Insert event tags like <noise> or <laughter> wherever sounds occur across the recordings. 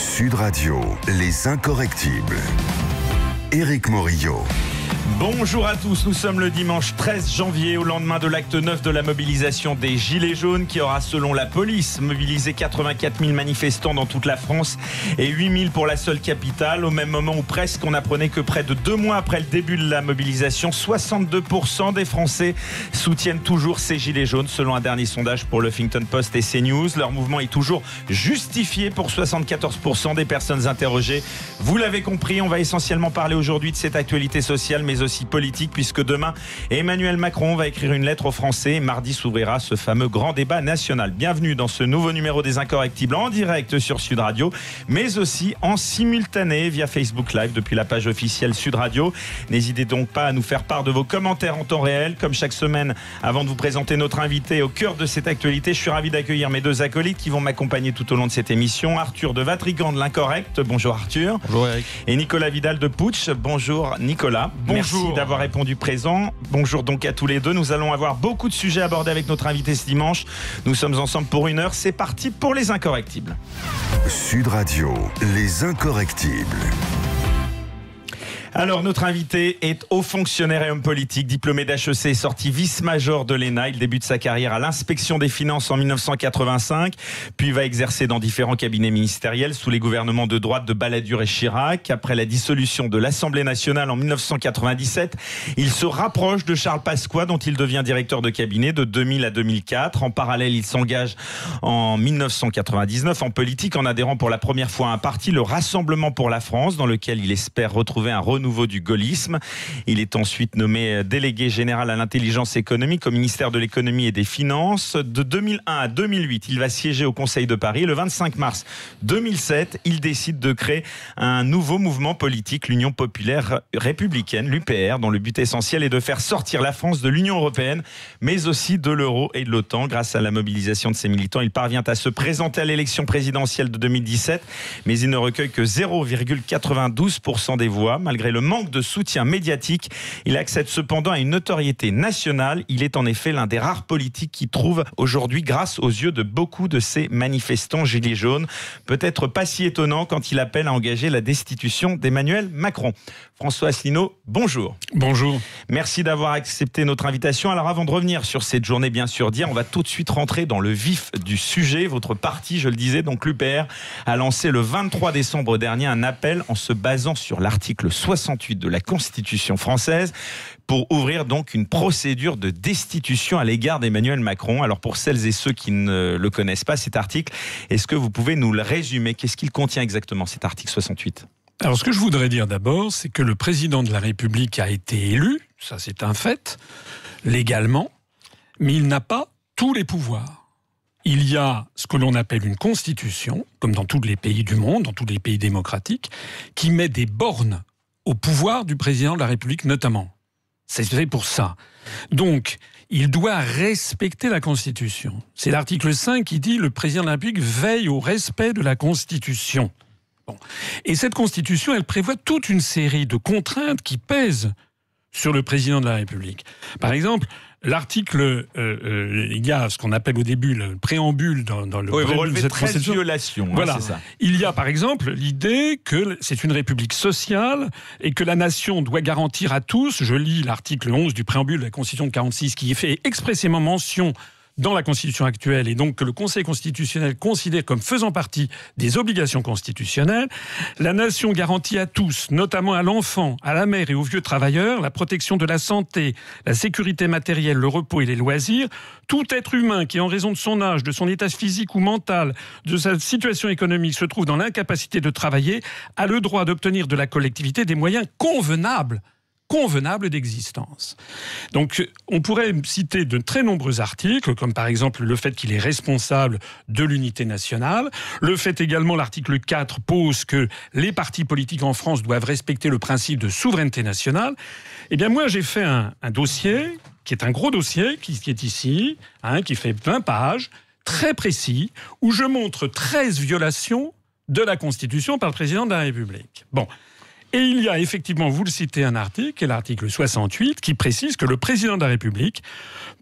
Sud Radio, les incorrectibles. Éric Morillo. Bonjour à tous, nous sommes le dimanche 13 janvier au lendemain de l'acte 9 de la mobilisation des Gilets jaunes qui aura selon la police mobilisé 84 000 manifestants dans toute la France et 8 000 pour la seule capitale au même moment où presque on apprenait que près de deux mois après le début de la mobilisation 62% des Français soutiennent toujours ces Gilets jaunes selon un dernier sondage pour le Huffington Post et CNews. Leur mouvement est toujours justifié pour 74% des personnes interrogées. Vous l'avez compris, on va essentiellement parler aujourd'hui de cette actualité sociale mais aussi politique, puisque demain, Emmanuel Macron va écrire une lettre aux Français. Mardi s'ouvrira ce fameux grand débat national. Bienvenue dans ce nouveau numéro des Incorrectibles en direct sur Sud Radio, mais aussi en simultané via Facebook Live depuis la page officielle Sud Radio. N'hésitez donc pas à nous faire part de vos commentaires en temps réel, comme chaque semaine. Avant de vous présenter notre invité au cœur de cette actualité, je suis ravi d'accueillir mes deux acolytes qui vont m'accompagner tout au long de cette émission. Arthur de Vatrigan de l'Incorrect. Bonjour Arthur. Bonjour Eric. Et Nicolas Vidal de Putsch. Bonjour Nicolas. Bonjour. Merci d'avoir répondu présent. Bonjour donc à tous les deux. Nous allons avoir beaucoup de sujets abordés avec notre invité ce dimanche. Nous sommes ensemble pour une heure. C'est parti pour les incorrectibles. Sud Radio, les incorrectibles. Alors, notre invité est haut fonctionnaire et homme politique, diplômé d'HEC, sorti vice-major de l'ENA. Il débute sa carrière à l'inspection des finances en 1985, puis va exercer dans différents cabinets ministériels sous les gouvernements de droite de Balladur et Chirac. Après la dissolution de l'Assemblée nationale en 1997, il se rapproche de Charles Pasqua, dont il devient directeur de cabinet de 2000 à 2004. En parallèle, il s'engage en 1999 en politique en adhérant pour la première fois à un parti, le Rassemblement pour la France, dans lequel il espère retrouver un renouveau du gaullisme. Il est ensuite nommé délégué général à l'intelligence économique au ministère de l'économie et des finances. De 2001 à 2008, il va siéger au Conseil de Paris. Le 25 mars 2007, il décide de créer un nouveau mouvement politique, l'Union populaire républicaine, l'UPR, dont le but essentiel est de faire sortir la France de l'Union européenne, mais aussi de l'euro et de l'OTAN. Grâce à la mobilisation de ses militants, il parvient à se présenter à l'élection présidentielle de 2017, mais il ne recueille que 0,92% des voix, malgré le manque de soutien médiatique. Il accède cependant à une notoriété nationale. Il est en effet l'un des rares politiques qui trouve aujourd'hui grâce aux yeux de beaucoup de ces manifestants gilets jaunes. Peut-être pas si étonnant quand il appelle à engager la destitution d'Emmanuel Macron. François Asselineau, bonjour. Bonjour. Merci d'avoir accepté notre invitation. Alors avant de revenir sur cette journée bien sûr d'hier, on va tout de suite rentrer dans le vif du sujet. Votre parti, je le disais, donc l'UPR, a lancé le 23 décembre dernier un appel en se basant sur l'article 68 de la Constitution française pour ouvrir donc une procédure de destitution à l'égard d'Emmanuel Macron. Alors pour celles et ceux qui ne le connaissent pas, cet article, est-ce que vous pouvez nous le résumer? Qu'est-ce qu'il contient exactement cet article 68 Alors ce que je voudrais dire d'abord, c'est que le président de la République a été élu, ça c'est un fait, légalement, mais il n'a pas tous les pouvoirs. Il y a ce que l'on appelle une constitution, comme dans tous les pays du monde, dans tous les pays démocratiques, qui met des bornes au pouvoir du président de la République notamment. C'est fait pour ça. Donc, il doit respecter la Constitution. C'est l'article 5 qui dit le président de la République veille au respect de la Constitution. Bon. Et cette Constitution, elle prévoit toute une série de contraintes qui pèsent sur le président de la République. Par exemple, l'article, euh, euh, il y a ce qu'on appelle au début le préambule dans, dans le oui, préambule de cette 13 Constitution. violations. hein, Voilà. ça. Il y a par exemple l'idée que c'est une république sociale et que la nation doit garantir à tous, je lis l'article 11 du préambule de la Constitution de 46 qui fait expressément mention dans la Constitution actuelle et donc que le Conseil constitutionnel considère comme faisant partie des obligations constitutionnelles, la nation garantit à tous, notamment à l'enfant, à la mère et aux vieux travailleurs, la protection de la santé, la sécurité matérielle, le repos et les loisirs. Tout être humain qui, en raison de son âge, de son état physique ou mental, de sa situation économique, se trouve dans l'incapacité de travailler, a le droit d'obtenir de la collectivité des moyens convenables convenable d'existence. Donc on pourrait citer de très nombreux articles, comme par exemple le fait qu'il est responsable de l'unité nationale, le fait également l'article 4 pose que les partis politiques en France doivent respecter le principe de souveraineté nationale. Eh bien moi j'ai fait un, dossier qui est un gros dossier qui, qui est ici, hein, qui fait 20 pages, très précis, où je montre 13 violations de la Constitution par le président de la République. Bon. Et il y a effectivement, vous le citez, un article, l'article 68, qui précise que le président de la République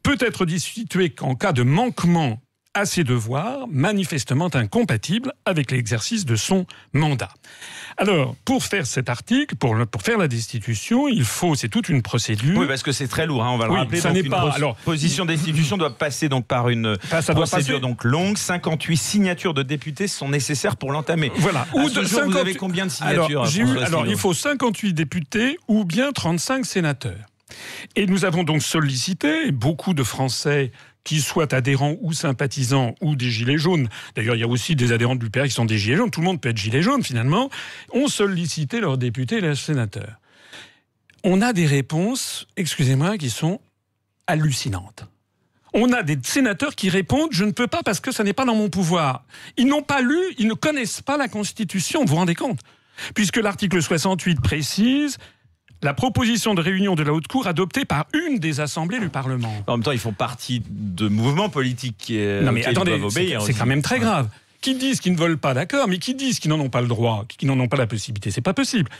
peut être destitué qu'en cas de manquement à ses devoirs manifestement incompatibles avec l'exercice de son mandat. Alors, pour faire cet article, pour, pour faire la destitution, il faut, c'est toute une procédure. Oui, parce que c'est très lourd, hein, on va le Oui, rappeler. ça n'est pas- alors- position de destitution doit passer donc par une ça procédure donc longue. 58 signatures de députés sont nécessaires pour l'entamer. Voilà. À ce de jour, vous avez combien de signatures, Alors, eu- il faut 58 députés ou bien 35 sénateurs. Et nous avons donc sollicité beaucoup de Français qui soient adhérents ou sympathisants ou des Gilets jaunes. D'ailleurs, il y a aussi des adhérents du PR qui sont des Gilets jaunes. Tout le monde peut être Gilet jaune, finalement. ont sollicité leurs députés et leurs sénateurs. On a des réponses, excusez-moi, qui sont hallucinantes. On a des sénateurs qui répondent Je ne peux pas parce que ça n'est pas dans mon pouvoir. Ils n'ont pas lu, ils ne connaissent pas la Constitution, vous vous rendez compte? Puisque l'article 68 précise la proposition de réunion de la Haute Cour adoptée par une des assemblées du Parlement. En même temps, ils font partie de mouvements politiques qui, euh, Non mais attendez, doivent c'est obéir c'est aussi. quand même très grave. Qui disent qu'ils ne veulent pas, d'accord, mais qui disent qu'ils n'en ont pas le droit, qu'ils n'en ont pas la possibilité, c'est pas possible.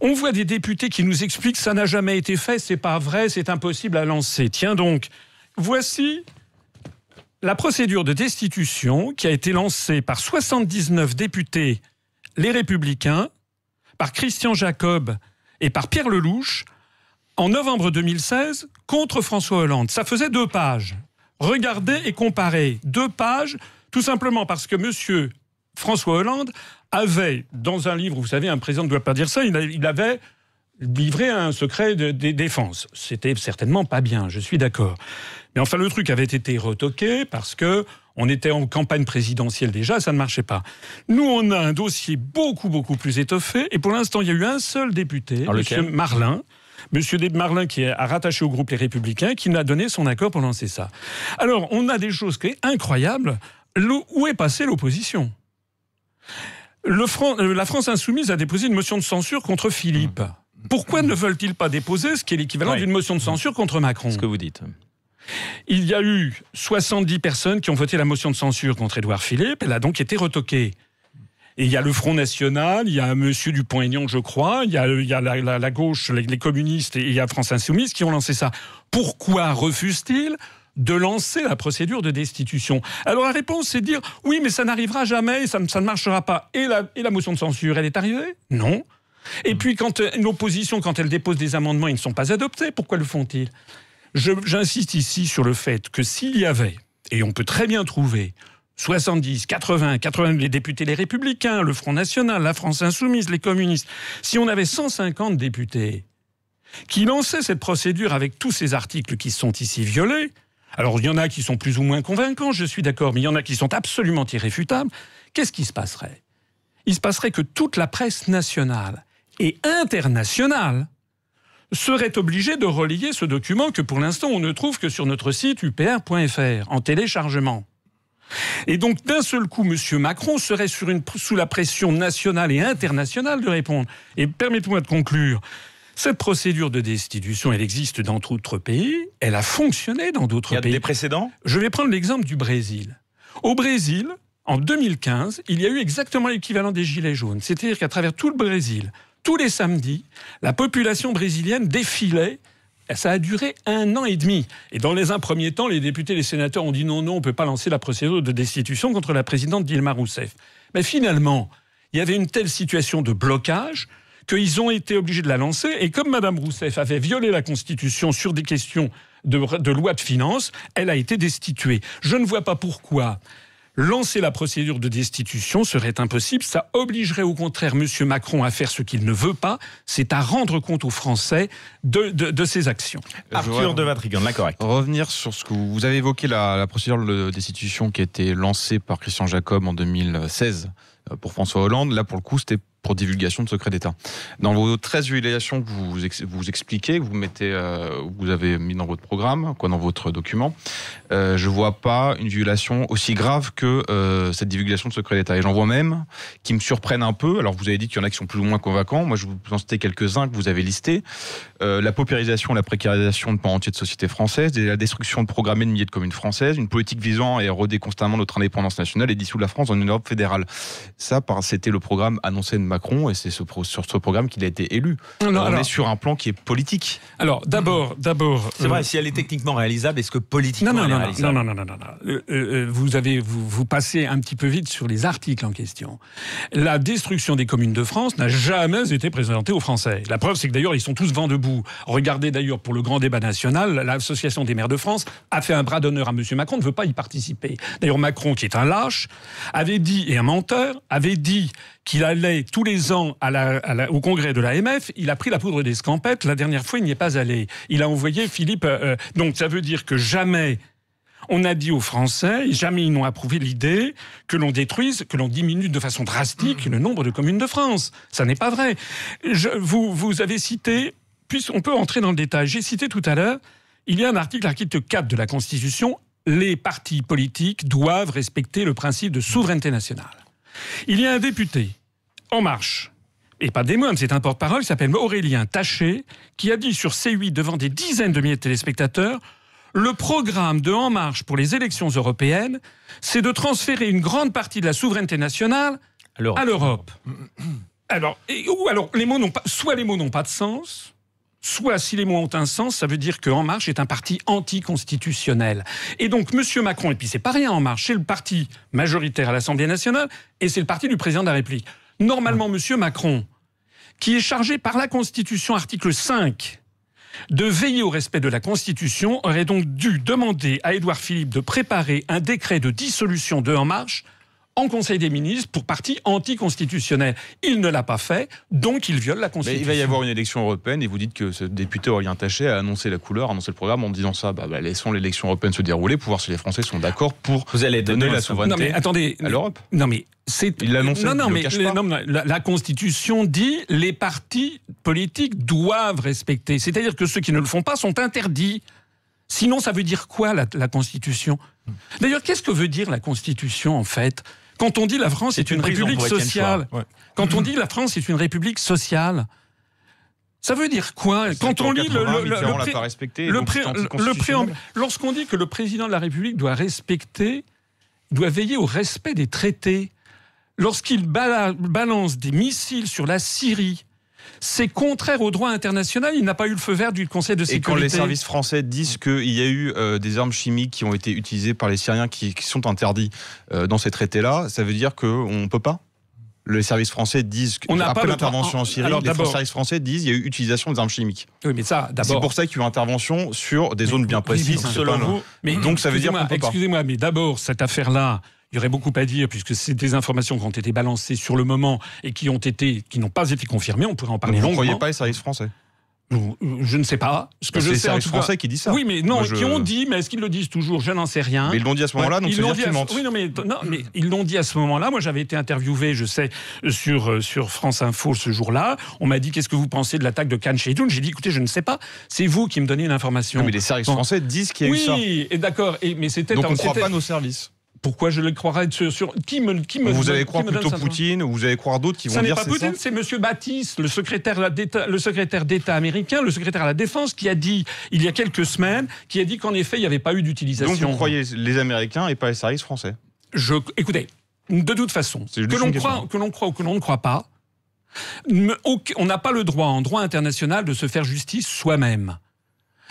On voit des députés qui nous expliquent que ça n'a jamais été fait, c'est pas vrai, c'est impossible à lancer. Tiens donc, voici la procédure de destitution qui a été lancée par 79 députés, les Républicains, par Christian Jacob et par Pierre Lelouch, en novembre 2016, contre François Hollande. Ça faisait deux pages. Regardez et comparez. Deux pages, tout simplement parce que monsieur François Hollande avait, dans un livre, vous savez, un président ne doit pas dire ça, il, avait livré un secret de, de défense. C'était certainement pas bien, je suis d'accord. Mais enfin, le truc avait été retoqué parce que on était en campagne présidentielle déjà, ça ne marchait pas. Nous, on a un dossier beaucoup, beaucoup plus étoffé, et pour l'instant, il y a eu un seul député, Monsieur Marlin, Monsieur Deb Marlin, qui est à rattaché au groupe Les Républicains, qui n'a donné son accord pour lancer ça. Alors, on a des choses qui sont incroyables. Le- où est passée l'opposition? Le Fran- euh, La France Insoumise a déposé une motion de censure contre Philippe. Pourquoi ne veulent-ils pas déposer ce qui est l'équivalent Ouais. d'une motion de censure contre Macron? Ce que vous dites. Il y a eu 70 personnes qui ont voté la motion de censure contre Édouard Philippe. Elle a donc été retoquée. Et il y a le Front National, il y a Monsieur Dupont-Aignan, je crois, il y a, il y a la, la- la gauche, les, les communistes et il y a France Insoumise qui ont lancé ça. Pourquoi refusent-ils de lancer la procédure de destitution? Alors la réponse, c'est de dire oui, mais ça n'arrivera jamais, ça, ne- ça ne marchera pas. Et la, et la motion de censure, elle est arrivée? Non. Et puis quand euh, une opposition, quand elle dépose des amendements, ils ne sont pas adoptés. Pourquoi le font-ils? J'insiste ici sur le fait que s'il y avait, et on peut très bien trouver, 70, 80, 80, les députés les Républicains, le Front National, la France Insoumise, les communistes, si on avait 150 députés qui lançaient cette procédure avec tous ces articles qui sont ici violés, alors il y en a qui sont plus ou moins convaincants, je suis d'accord, mais il y en a qui sont absolument irréfutables, qu'est-ce qui se passerait? Il se passerait que toute la presse nationale et internationale serait obligée de relayer ce document que pour l'instant on ne trouve que sur notre site upr.fr en téléchargement. Et donc, d'un seul coup, M. Macron serait sur une- sous la pression nationale et internationale de répondre. Et permettez-moi de conclure. Cette procédure de destitution, elle existe dans d'autres pays, elle a fonctionné dans Il y d'autres a pays. des précédents? Je vais prendre l'exemple du Brésil. Au Brésil, en 2015, il y a eu exactement l'équivalent des Gilets jaunes. C'est-à-dire qu'à travers tout le Brésil, tous les samedis, la population brésilienne défilait. Ça a duré un an et demi. Et dans les un premier temps, les députés et les sénateurs ont dit non, non, on ne peut pas lancer la procédure de destitution contre la présidente Dilma Rousseff. Mais finalement, il y avait une telle situation de blocage qu'ils ont été obligés de la lancer. Et comme Mme Rousseff avait violé la Constitution sur des questions de, de loi de finances, elle a été destituée. Je ne vois pas pourquoi lancer la procédure de destitution serait impossible. Ça obligerait au contraire M. Macron à faire ce qu'il ne veut pas, c'est à rendre compte aux Français de, de- de ses actions. Arthur de Vatrigan, la correcte. Revenir sur ce que vous, vous avez évoqué la, la procédure de destitution qui a été lancée par Christian Jacob en 2016 euh, pour François Hollande. Là, pour le coup, c'était pour divulgation de secret d'État. Dans vos 13 violations que vous, vous expliquez, que vous mettez, euh, vous avez mis dans votre programme, quoi, dans votre document, euh, je vois pas une violation aussi grave que euh, cette divulgation de secret d'État. Et j'en vois même qui me surprennent un peu. Alors, vous avez dit qu'il y en a qui sont plus ou moins convaincants. Moi, je vous en citer quelques-uns que vous avez listés. La paupérisation, la précarisation de pans entiers de sociétés françaises, la destruction de programmée de milliers de communes françaises, une politique visant à éroder constamment notre indépendance nationale et dissoudre la France dans une Europe fédérale. Ça, c'était le programme annoncé de Macron et c'est ce pro- sur ce programme qu'il a été élu. Non, on alors- est sur un plan qui est politique. Alors, d'abord, d'abord. C'est euh, vrai, si elle est techniquement réalisable, est-ce que politiquement Non, non, elle est non, non, réalisable non, non, non, non, non. Euh, euh, vous avez, vous, vous passez un petit peu vite sur les articles en question. La destruction des communes de France n'a jamais été présentée aux Français. La preuve, c'est que d'ailleurs, ils sont tous vent debout. Regardez d'ailleurs pour le grand débat national, l'Association des maires de France a fait un bras d'honneur à M. Macron, ne veut pas y participer. D'ailleurs, Macron, qui est un lâche, avait dit, et un menteur, avait dit qu'il allait tous les ans à la- à la- au congrès de l'AMF, il a pris la poudre d'escampette. La dernière fois, il n'y est pas allé. Il a envoyé Philippe. euh, euh, donc, ça veut dire que jamais on a dit aux Français, jamais ils n'ont approuvé l'idée que l'on détruise, que l'on diminue de façon drastique le nombre de communes de France. Ça n'est pas vrai. Je- vous, vous avez cité, puisqu'on peut entrer dans le détail, j'ai cité tout à l'heure, il y a un article, l'article 4 de la Constitution, les partis politiques doivent respecter le principe de souveraineté nationale. Il y a un député, En Marche, et pas des moindres, c'est un porte-parole, qui s'appelle Aurélien Taché, qui a dit sur C8 devant des dizaines de milliers de téléspectateurs le programme de En Marche pour les élections européennes, c'est de transférer une grande partie de la souveraineté nationale à l'Europe. Alors, et- ou alors, les mots n'ont pas, soit les mots n'ont pas de sens, soit si les mots ont un sens, ça veut dire que En Marche est un parti anticonstitutionnel. Et donc, Monsieur Macron, et puis c'est pas rien En Marche, c'est le parti majoritaire à l'Assemblée nationale et c'est le parti du président de la République. Normalement, Monsieur Macron, qui est chargé par la Constitution, article 5, de veiller au respect de la Constitution, aurait donc dû demander à Édouard Philippe de préparer un décret de dissolution de En Marche en Conseil des ministres pour parti anticonstitutionnel. Il ne l'a pas fait, donc il viole la Mais Constitution. il va y avoir une élection européenne et vous dites que ce député Aurélien Taché a annoncé la couleur, a annoncé le programme en disant ça. Bah, bah, laissons l'élection européenne se dérouler pour voir si les Français sont d'accord pour vous allez donner donner la Non souveraineté mais attendez, à l'Europe. non mais c'est Il l'a annoncé, Non non il le mais cache les- pas. non, mais la, la Constitution dit les partis politiques doivent respecter. C'est-à-dire que ceux qui ne le font pas sont interdits. Sinon, ça veut dire quoi la, la Constitution? D'ailleurs, qu'est-ce que veut dire la Constitution en fait? Quand on dit la France est, une, république sociale. Ouais. quand on dit la France est une république sociale, ça veut dire quoi Quand on lit le, pas respecté. le, pré- préambule, lorsqu'on dit que le président de la République doit respecter, doit veiller au respect des traités, lorsqu'il bala- balance des missiles sur la Syrie, c'est contraire au droit international. Il n'a pas eu le feu vert du Conseil de Et sécurité. quand les services français disent qu'il y a eu euh, des armes chimiques qui ont été utilisées par les Syriens qui, qui sont interdits euh, dans ces traités-là, ça veut dire qu'on ne peut pas? Les services français disent On après l'intervention en Syrie, Alors, les services français disent qu'il y a eu utilisation des armes chimiques. Oui, mais ça, C'est d'abord. pour ça qu'il y a eu intervention sur des zones bien précises. c'est selon vous, Mais Donc, ça veut dire qu'on peut pas. Excusez-moi, mais d'abord, cette affaire-là, il y aurait beaucoup à dire, puisque c'est des informations qui ont été balancées sur le moment et qui ont été, qui n'ont pas été confirmées. On pourrait en parler Vous ne longuement. croyez pas les services français? Je- Je ne sais pas. Ce que je les sais en services tout cas- français qui disent ça. Oui, mais non, Moi, je- qui ont dit, mais est-ce qu'ils le disent toujours? Je n'en sais rien. Mais ils l'ont dit à ce moment-là, donc Ils l'ont dit à-. Oui, non, mais, non, mais ils l'ont dit à ce moment-là. Moi, j'avais été interviewé, je sais, sur, euh, sur France Info ce jour-là. On m'a dit qu'est-ce que vous pensez de l'attaque de Khan Sheidoun J'ai dit écoutez, je ne sais pas. C'est vous qui me donnez l'information. Mais les services français disent qu'il y a eu ça. Oui, d'accord. Mais c'était Donc on ne croit pas nos services. Pourquoi je le croirais sur, sur- qui me qui me Vous allez croire plutôt Poutine ou vous allez croire d'autres qui vont dire pas c'est ça Poutine, c'est Monsieur Baptiste, le secrétaire, d'État- le secrétaire d'État américain, le secrétaire à la Défense, qui a dit, il y a quelques semaines, qui a dit qu'en effet, il n'y avait pas eu Donc d'utilisation. vous croyez les Américains et pas les services français Je, écoutez, de toute façon, que l'on croit, que l'on croit ou que l'on ne croit pas, on n'a pas le droit en droit international de se faire justice soi-même.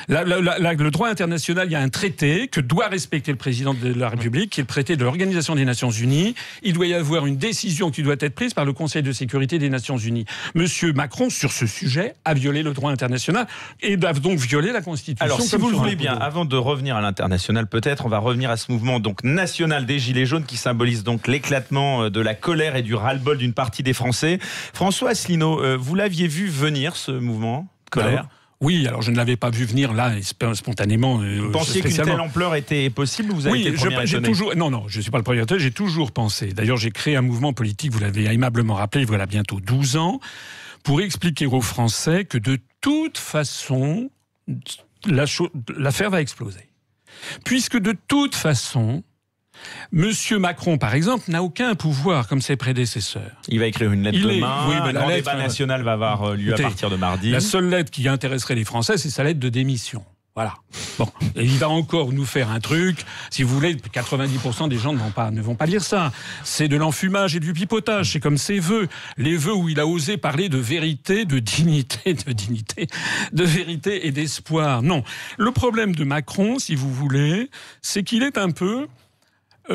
Le droit international, il y a un traité que doit respecter le président de la République, qui est le traité de l'Organisation des Nations Unies. Il doit y avoir une décision qui doit être prise par le Conseil de sécurité des Nations Unies. Monsieur Macron, sur ce sujet, a violé le droit international et doit donc violer la Constitution. Alors, si vous le voulez bien, avant de revenir à l'international, peut-être, on va revenir à ce mouvement donc national des Gilets jaunes qui symbolise donc l'éclatement euh, de la colère et du ras-le-bol d'une partie des Français. François Asselineau, euh, vous l'aviez vu venir ce mouvement colère? Oui, alors je ne l'avais pas vu venir là sp- spontanément. euh, Vous pensiez qu'une telle ampleur était possible ou vous avez Oui, été le je- toujours. Non, non, je ne suis pas le premier étonné, j'ai toujours pensé. D'ailleurs, j'ai créé un mouvement politique, vous l'avez aimablement rappelé, voilà bientôt 12 ans, pour expliquer aux Français que de toute façon, la l'affaire va exploser. Puisque de toute façon, Monsieur Macron, par exemple, n'a aucun pouvoir comme ses prédécesseurs. Il va écrire une lettre Il est- demain. oui, grand lettre, débat national va avoir euh, lieu à partir de mardi. La seule lettre qui intéresserait les Français, c'est sa lettre de démission. Voilà. Bon, et il va encore nous faire un truc. Si vous voulez, 90% des gens ne vont pas, ne vont pas lire ça. C'est de l'enfumage et du pipotage. C'est comme ses vœux. Les vœux où il a osé parler de vérité, de dignité, de dignité, de vérité et d'espoir. Non. Le problème de Macron, si vous voulez, c'est qu'il est un peu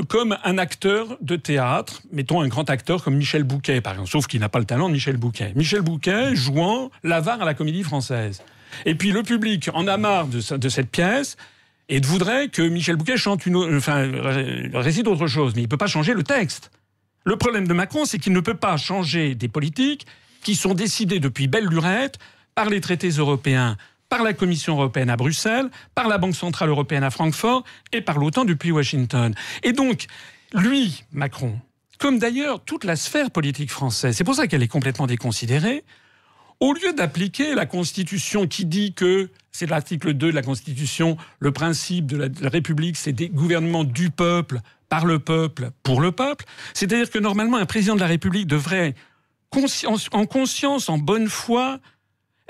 comme un acteur de théâtre, mettons un grand acteur comme Michel Bouquet, par exemple, sauf qu'il n'a pas le talent de Michel Bouquet. Michel Bouquet jouant l'avare à la comédie française. Et puis le public en a marre de, cette pièce et voudrait que Michel Bouquet chante une, enfin, récite autre chose, mais il ne peut pas changer le texte. Le problème de Macron, c'est qu'il ne peut pas changer des politiques qui sont décidées depuis belle lurette par les traités européens, par la Commission européenne à Bruxelles, par la Banque centrale européenne à Francfort et par l'OTAN depuis Washington. Et donc, lui, Macron, comme d'ailleurs toute la sphère politique française, c'est pour ça qu'elle est complètement déconsidérée, au lieu d'appliquer la Constitution qui dit que, c'est l'article 2 de la Constitution, le principe de la, République, c'est des gouvernements du peuple, par le peuple, pour le peuple, c'est-à-dire que normalement un président de la République devrait, en conscience, en bonne foi,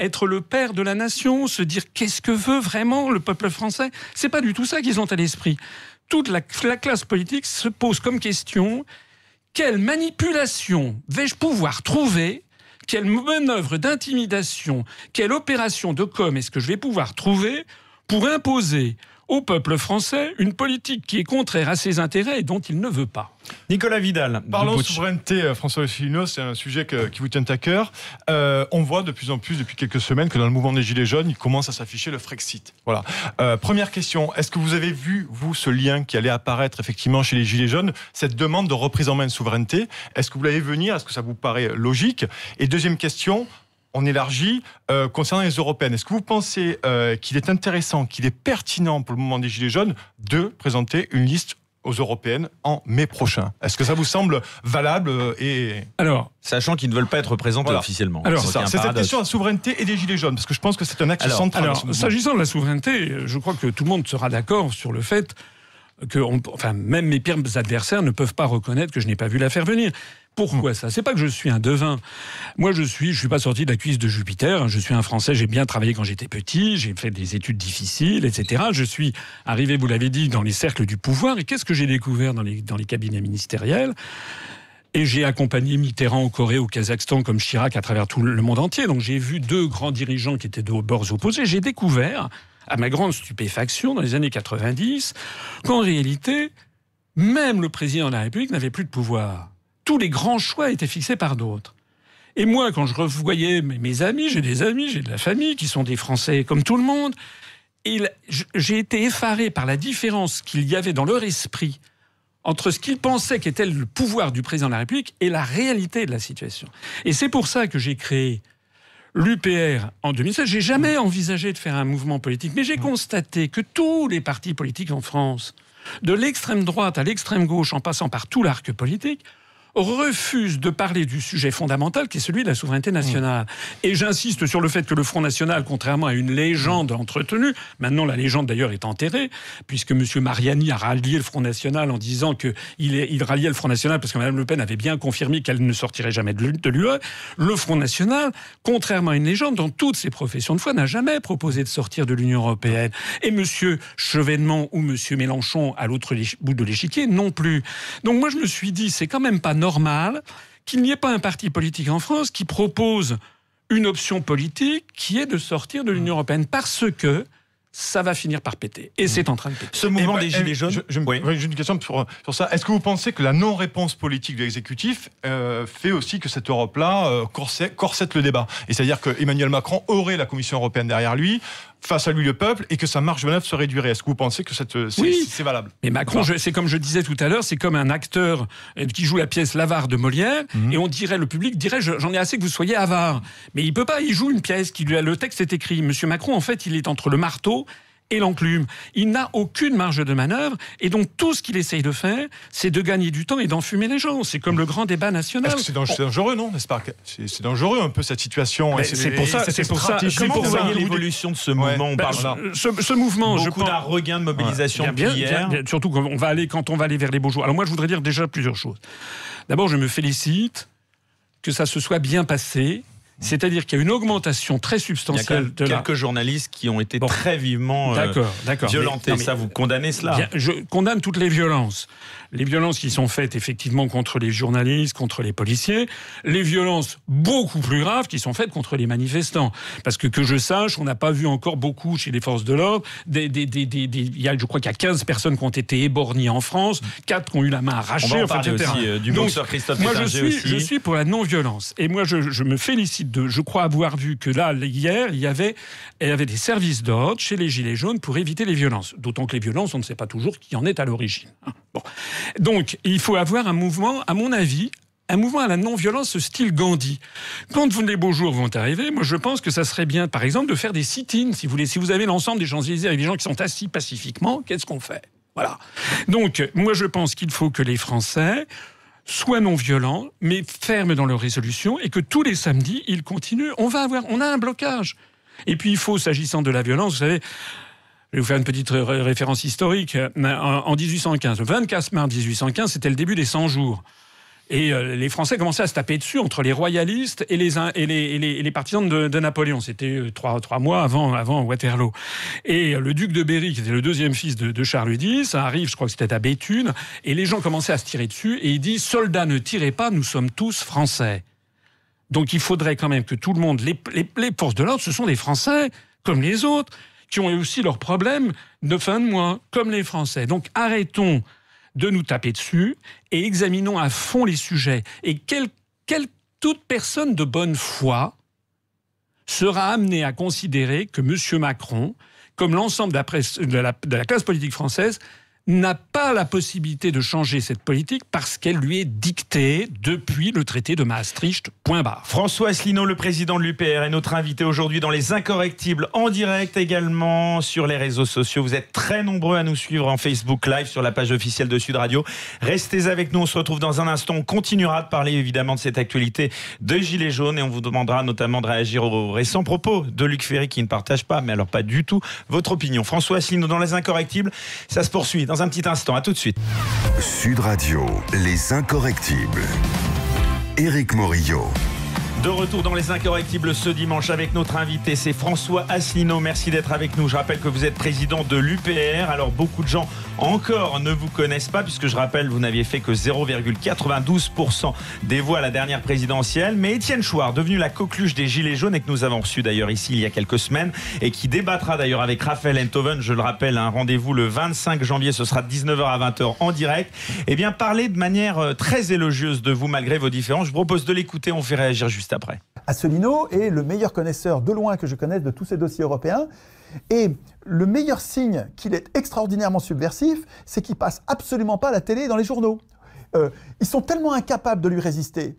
être le père de la nation, se dire qu'est-ce que veut vraiment le peuple français. C'est pas du tout ça qu'ils ont à l'esprit. Toute la, la, classe politique se pose comme question quelle manipulation vais-je pouvoir trouver? Quelle manœuvre d'intimidation, quelle opération de com est-ce que je vais pouvoir trouver pour imposer au peuple français une politique qui est contraire à ses intérêts et dont il ne veut pas. Nicolas Vidal. Parlons de souveraineté, euh, François Asselineau, c'est un sujet qui vous tient à cœur. Euh, on voit de plus en plus depuis quelques semaines que dans le mouvement des Gilets jaunes, il commence à s'afficher le Frexit. Voilà. Euh, première question, est-ce que vous avez vu, vous, ce lien qui allait apparaître effectivement chez les Gilets jaunes, cette demande de reprise en main de souveraineté? Est-ce que vous l'avez venir? Est-ce que ça vous paraît logique? Et deuxième question, on élargit euh, concernant les européennes. Est-ce que vous pensez euh, qu'il est intéressant, qu'il est pertinent pour le moment des Gilets jaunes de présenter une liste aux européennes en mai prochain? Est-ce que ça vous semble valable euh, et alors sachant qu'ils ne veulent pas être représentés officiellement. Alors c'est cette question de la souveraineté et des gilets jaunes parce que je pense que c'est un axe central. Alors s'agissant de la souveraineté, je crois que tout le monde sera d'accord sur le fait que enfin, même mes pires adversaires ne peuvent pas reconnaître que je n'ai pas vu la faire venir. Pourquoi ça? C'est pas que je suis un devin. Moi, je suis, je suis pas sorti de la cuisse de Jupiter. Je suis un Français. J'ai bien travaillé quand j'étais petit. J'ai fait des études difficiles, etc. Je suis arrivé, vous l'avez dit, dans les cercles du pouvoir. Et qu'est-ce que j'ai découvert dans les, cabinets ministériels? Et j'ai accompagné Mitterrand au Corée, au Kazakhstan, comme Chirac à travers tout le monde entier. Donc j'ai vu deux grands dirigeants qui étaient de bords opposés. J'ai découvert, à ma grande stupéfaction, dans les années 90, qu'en réalité, même le président de la République n'avait plus de pouvoir tous les grands choix étaient fixés par d'autres. Et moi, quand je revoyais mes amis, j'ai des amis, j'ai de la famille qui sont des Français comme tout le monde, j'ai été effaré par la différence qu'il y avait dans leur esprit entre ce qu'ils pensaient qu'était le pouvoir du président de la République et la réalité de la situation. Et c'est pour ça que j'ai créé l'UPR en 2016. J'ai jamais envisagé de faire un mouvement politique, mais j'ai constaté que tous les partis politiques en France, de l'extrême droite à l'extrême gauche, en passant par tout l'arc politique, refuse de parler du sujet fondamental qui est celui de la souveraineté nationale. Mm. Et j'insiste sur le fait que le Front National, contrairement à une légende entretenue, maintenant la légende d'ailleurs est enterrée, puisque M. Mariani a rallié le Front National en disant qu'il il ralliait le Front National parce que Mme Le Pen avait bien confirmé qu'elle ne sortirait jamais de l'UE. Le Front National, contrairement à une légende, dans toutes ses professions de foi, n'a jamais proposé de sortir de l'Union européenne. Et M. Chevènement ou M. Mélenchon, à l'autre bout de l'échiquier, non plus. Donc moi je me suis dit, c'est quand même pas normal qu'il n'y ait pas un parti politique en France qui propose une option politique qui est de sortir de l'Union européenne parce que ça va finir par péter. Et c'est en train de péter. Ce mouvement des Gilets jaunes. Je, J'ai une question sur, ça. Est-ce que vous pensez que la non-réponse politique de l'exécutif euh, fait aussi que cette Europe-là euh, corsette, le débat? Et c'est-à-dire que Emmanuel Macron aurait la Commission européenne derrière lui, face à lui le peuple et que sa marge de manœuvre se réduirait. Est-ce que vous pensez que c'est, oui. c'est valable? Mais Macron, c'est comme je disais tout à l'heure, c'est comme un acteur euh, qui joue la pièce l'avare de Molière mhm. et on dirait, le public dirait, j'en ai assez que vous soyez avare. Mais il peut pas, il joue une pièce qui lui a, le texte est écrit. Monsieur Macron, en fait, il est entre le marteau et l'enclume. Il n'a aucune marge de manœuvre et donc tout ce qu'il essaye de faire, c'est de gagner du temps et d'enfumer les gens. C'est comme le grand débat national. C'est dangereux, non N'est-ce pas? C'est dangereux un peu cette situation. C'est pour ça. C'est pour ça. Comment vous voyez l'évolution de ce mouvement ben, ce, mouvement, Beaucoup je pense. d'un regain de mobilisation bien, bien, surtout quand on va aller quand on va aller vers les beaux jours. Alors moi, je voudrais dire déjà plusieurs choses. D'abord, je me félicite que ça se soit bien passé C'est-à-dire qu'il y a une augmentation très Il y a substantielle de la... quelques journalistes qui ont été Bon. très vivement euh, D'accord, d'accord. violentés. Mais- non, mais- Ça, vous condamnez cela Bien, je condamne toutes les violences. Les violences qui sont faites effectivement contre les journalistes, contre les policiers, les violences beaucoup plus graves qui sont faites contre les manifestants. Parce que que je sache, on n'a pas vu encore beaucoup chez les forces de l'ordre. Des, des, des, des, des- il y a, je crois qu'il y a 15 personnes qui ont été éborgnées en France, 4 qui ont eu la main On arrachée, va en enfin, parler etc. aussi euh, du Donc, boxeur Christophe moi, je suis, aussi. je suis pour la non-violence. Et moi, je, je me félicite Je crois avoir vu que là, hier, il y avait, il avait des services d'ordre chez les Gilets jaunes pour éviter les violences. D'autant que les violences, on ne sait pas toujours qui en est à l'origine. <laughs> Donc, il faut avoir un mouvement, à mon avis, un mouvement à la non-violence style Gandhi. Quand les beaux jours vont arriver, moi je pense que ça serait bien, par exemple, de faire des sit-ins, si vous voulez. Si vous avez l'ensemble des Champs-Élysées avec des gens qui sont assis pacifiquement, qu'est-ce qu'on fait? Voilà. Donc, moi je pense qu'il faut que les Français soient non violents, mais fermes dans leurs résolutions, et que tous les samedis, ils continuent. On va avoir, on a un blocage. Et puis il faut, s'agissant de la violence, vous savez, je vais vous faire une petite ré- référence historique. En en 1815, le 24 mars 1815, c'était le début des 100 jours. Et euh, les Français commençaient à se taper dessus entre les royalistes et les, partisans de, Napoléon. C'était euh, trois, mois avant, Waterloo. Et euh, le duc de Berry, qui était le deuxième fils de, Charles X, arrive, je crois que c'était à Béthune, et les gens commençaient à se tirer dessus, et il dit Soldats, ne tirez pas, nous sommes tous Français. Donc il faudrait quand même que tout le monde, les, forces de l'ordre, ce sont des Français, comme les autres, qui ont aussi leurs problèmes de fin de mois, comme les Français. Donc arrêtons de nous taper dessus et examinons à fond les sujets. Et quelle, toute personne de bonne foi sera amenée à considérer que M. Macron, comme l'ensemble de la classe politique française, n'a pas la possibilité de changer cette politique parce qu'elle lui est dictée depuis le traité de Maastricht. François Asselineau, le président de l'UPR, est notre invité aujourd'hui dans Les Incorrectibles, en direct également sur les réseaux sociaux. Vous êtes très nombreux à nous suivre en Facebook Live sur la page officielle de Sud Radio. Restez avec nous, on se retrouve dans un instant. On continuera de parler évidemment de cette actualité de Gilets jaunes et on vous demandera notamment de réagir aux récents propos de Luc Ferry qui ne partage pas, mais alors pas du tout, votre opinion. François Asselineau dans Les Incorrectibles, ça se poursuit dans un petit instant. À tout de suite. Sud Radio, les incorrectibles. Éric Morillo. De retour dans les incorrectibles ce dimanche avec notre invité, c'est François Asselineau. Merci d'être avec nous. Je rappelle que vous êtes président de l'UPR. Alors beaucoup de gens encore ne vous connaissent pas puisque je rappelle vous n'aviez fait que 0,92% des voix à la dernière présidentielle. Mais Étienne Chouard, devenu la coqueluche des Gilets jaunes et que nous avons reçu d'ailleurs ici il y a quelques semaines et qui débattra d'ailleurs avec Raphaël Enthoven, je le rappelle, un rendez-vous le 25 janvier, ce sera de 19h à 20h en direct. Eh bien parler de manière euh, très élogieuse de vous malgré vos différences. Je vous propose de l'écouter, on fait réagir juste après. Asselineau est le meilleur connaisseur de loin que je connaisse de tous ces dossiers européens. Et le meilleur signe qu'il est extraordinairement subversif, c'est qu'il passe absolument pas à la télé et dans les journaux. Euh, ils sont tellement incapables de lui résister.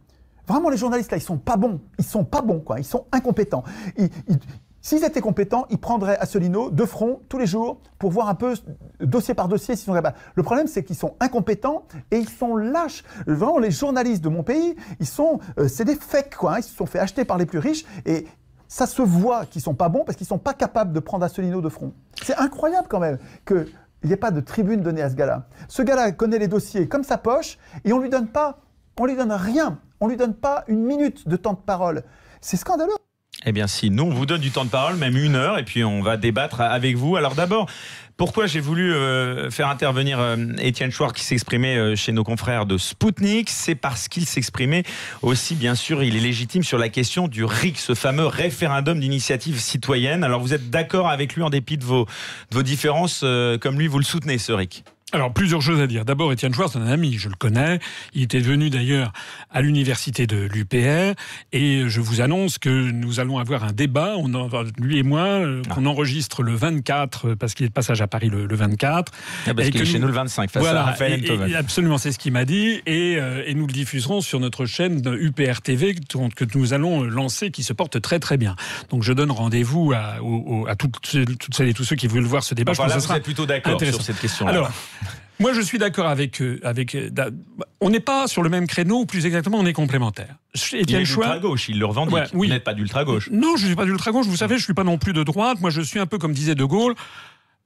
Vraiment, les journalistes là, ils sont pas bons. Ils sont pas bons, quoi. Ils sont incompétents. Ils- ils- S'ils étaient compétents, ils prendraient Asselineau de front tous les jours pour voir un peu dossier par dossier s'ils sont capables. Le problème, c'est qu'ils sont incompétents et ils sont lâches. Vraiment, les journalistes de mon pays, ils sont, euh, c'est des fakes, quoi. hein. Ils se sont fait acheter par les plus riches et ça se voit qu'ils sont pas bons parce qu'ils sont pas capables de prendre Asselineau de front. C'est incroyable quand même que il n'y ait pas de tribune donnée à ce gars-là. Ce gars-là connaît les dossiers comme sa poche et on lui donne pas, on lui donne rien, on lui donne pas une minute de temps de parole. C'est scandaleux. Eh bien, si, nous, on vous donne du temps de parole, même une heure, et puis on va débattre avec vous. Alors d'abord, pourquoi j'ai voulu euh, faire intervenir euh, Étienne Chouard qui s'exprimait euh, chez nos confrères de Spoutnik C'est parce qu'il s'exprimait aussi, bien sûr, il est légitime sur la question du RIC, ce fameux référendum d'initiative citoyenne. Alors vous êtes d'accord avec lui en dépit de vos, de vos différences, euh, comme lui, vous le soutenez, ce RIC? Alors, plusieurs choses à dire. D'abord, Étienne c'est un ami, je le connais. Il était venu d'ailleurs à l'université de l'UPR. Et je vous annonce que nous allons avoir un débat, on en, lui et moi, euh, qu'on enregistre le 24, euh, parce qu'il est de passage à Paris le, le 24. Ah, Parce Et qu'il que est chez nous- le 25, face voilà, à Raphaël et- absolument, c'est ce qu'il m'a dit. Et, euh, et nous le diffuserons sur notre chaîne UPR TV que nous allons lancer, qui se porte très très bien. Donc je donne rendez-vous à, toutes, toutes celles et tous ceux qui veulent voir ce débat. Enfin, je là, pense que vous ce êtes plutôt d'accord sur cette question-là. alors, moi, je suis d'accord avec. euh, avec euh, on n'est pas sur le même créneau, plus exactement, on est complémentaires. il est Étienne Chouard. d'ultra-gauche, il le revendique. Ouais, oui. Vous n'êtes pas d'ultra-gauche. Non, je ne suis pas d'ultra-gauche. Vous savez, je ne suis pas non plus de droite. Moi, je suis un peu comme disait De Gaulle.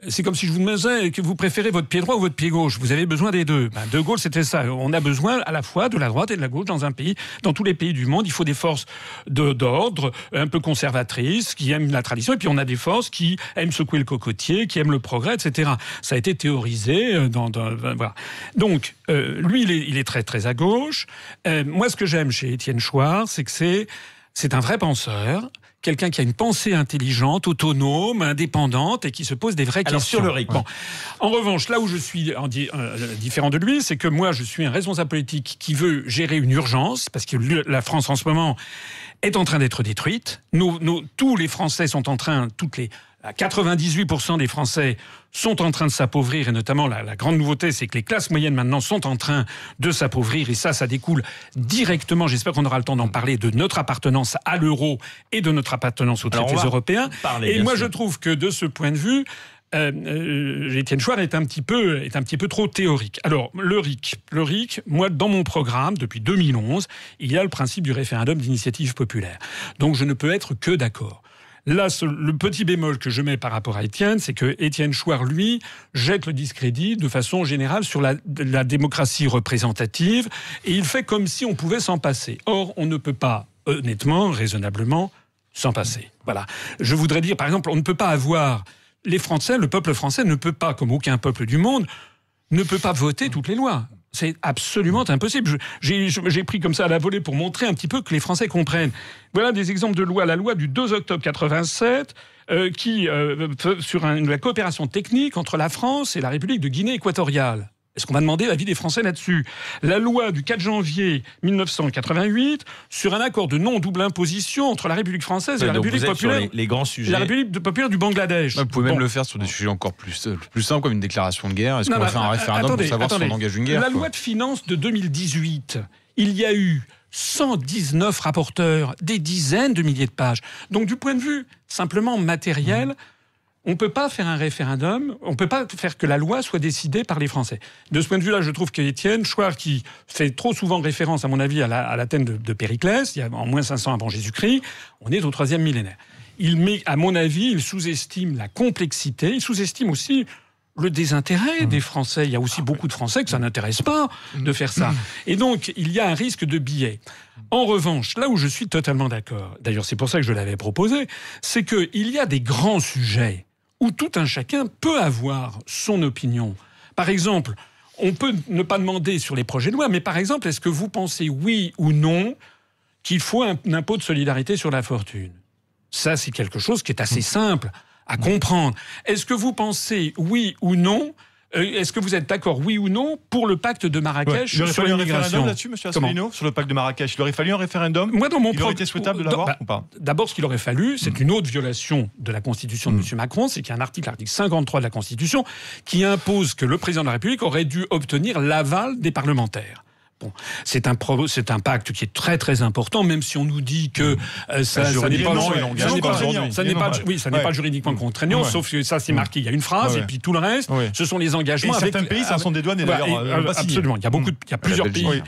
C'est comme si je vous disais que vous préférez votre pied droit ou votre pied gauche. Vous avez besoin des deux. Ben, de Gaulle, c'était ça. On a besoin à la fois de la droite et de la gauche dans un pays. Dans tous les pays du monde, il faut des forces d'ordre, un peu conservatrices, qui aiment la tradition. Et puis on a des forces qui aiment secouer le cocotier, qui aiment le progrès, etc. Ça a été théorisé. euh, Dans, dans- ben, voilà. Donc, euh, lui, il est, il est très, très à gauche. Euh, moi, ce que j'aime chez Étienne Chouard, c'est que c'est c'est un vrai penseur. Quelqu'un qui a une pensée intelligente, autonome, indépendante et qui se pose des vraies Alors, questions. sur le RIC. Bon. En revanche, là où je suis en di- euh, différent de lui, c'est que moi, je suis un responsable politique qui veut gérer une urgence, parce que la France, en ce moment, est en train d'être détruite. Tous les Français sont en train, toutes les 98% des Français sont en train de s'appauvrir, et notamment la, la grande nouveauté, c'est que les classes moyennes maintenant sont en train de s'appauvrir, et ça, ça découle directement, j'espère qu'on aura le temps d'en parler, de notre appartenance à l'euro et de notre appartenance aux traités européens. parler, et moi, sûr. je trouve que de ce point de vue, euh, euh, Étienne Chouard est un petit peu est un petit peu trop théorique. Alors le RIC, le RIC, moi dans mon programme depuis 2011, il y a le principe du référendum d'initiative populaire. Donc je ne peux être que d'accord. Là, le petit bémol que je mets par rapport à Étienne, c'est que Étienne Chouard, lui, jette le discrédit de façon générale sur la, la démocratie représentative et il fait comme si on pouvait s'en passer. Or, on ne peut pas, honnêtement, raisonnablement, s'en passer. Voilà. Je voudrais dire, par exemple, on ne peut pas avoir les Français, le peuple français ne peut pas, comme aucun peuple du monde, ne peut pas voter toutes les lois. C'est absolument impossible. J'ai pris comme ça à la volée pour montrer un petit peu que les Français comprennent. Voilà des exemples de lois. La loi du 2 octobre 87, euh, qui euh, sur la coopération technique entre la France et la République de Guinée équatoriale. Est-ce qu'on va demander l'avis des Français là-dessus? La loi du 4 janvier 1988 sur un accord de non-double imposition entre la République française et la République populaire, les, les grands et sujets. la République populaire du Bangladesh. Vous pouvez même le faire sur des sujets encore plus, euh, plus simples, comme une déclaration de guerre. Est-ce qu'on va mais faire un att- référendum attendez, pour savoir attendez. si on engage une guerre La quoi loi de finances de 2018, il y a eu 119 rapporteurs, des dizaines de milliers de pages. Donc du point de vue simplement matériel, on ne peut pas faire un référendum, on ne peut pas faire que la loi soit décidée par les Français. De ce point de vue-là, je trouve qu'Étienne Chouard, qui fait trop souvent référence, à mon avis, à la- à l'Athènes de, de Périclès, il y a en moins 500 avant Jésus-Christ, on est au troisième millénaire. Il met, à mon avis, il sous-estime la complexité, il sous-estime aussi le désintérêt des Français. Il y a aussi beaucoup de Français que ça n'intéresse pas de faire ça. Et donc, il y a un risque de biais. En revanche, là où je suis totalement d'accord, d'ailleurs c'est pour ça que je l'avais proposé, c'est qu'il y a des grands sujets où tout un chacun peut avoir son opinion. Par exemple, on peut ne pas demander sur les projets de loi, mais par exemple, est-ce que vous pensez oui ou non qu'il faut un, impôt de solidarité sur la fortune? Ça, c'est quelque chose qui est assez simple à comprendre. Est-ce que vous pensez oui ou non Est-ce que vous êtes d'accord oui ou non pour le pacte de Ouais. Marrakech Il aurait sur fallu un référendum là-dessus, monsieur Asselineau, sur le pacte de Marrakech? Il aurait fallu un référendum? Moi, dans mon Il aurait été souhaitable de l'avoir bah, ou pas? D'abord, ce qu'il aurait fallu, c'est une autre violation de la Constitution de M. Macron, c'est qu'il y a un article, l'article 53 de la Constitution, qui impose que le président de la République aurait dû obtenir l'aval des parlementaires. Bon, c'est un, c'est un pacte qui est très très important, même si on nous dit que euh, ça, ça n'est pas, non, ça n'est pas- ça n'est pas, oui, ça n'est Ouais. pas juridiquement contraignant, Ouais. sauf que ça c'est marqué. Il y a une phrase Ouais. et puis tout le reste, ce sont les Et engagements. avec- certains pays s'en sont dédouanés Voilà, d'ailleurs. et, euh, euh, absolument. Il y a beaucoup, de- il y a plusieurs pays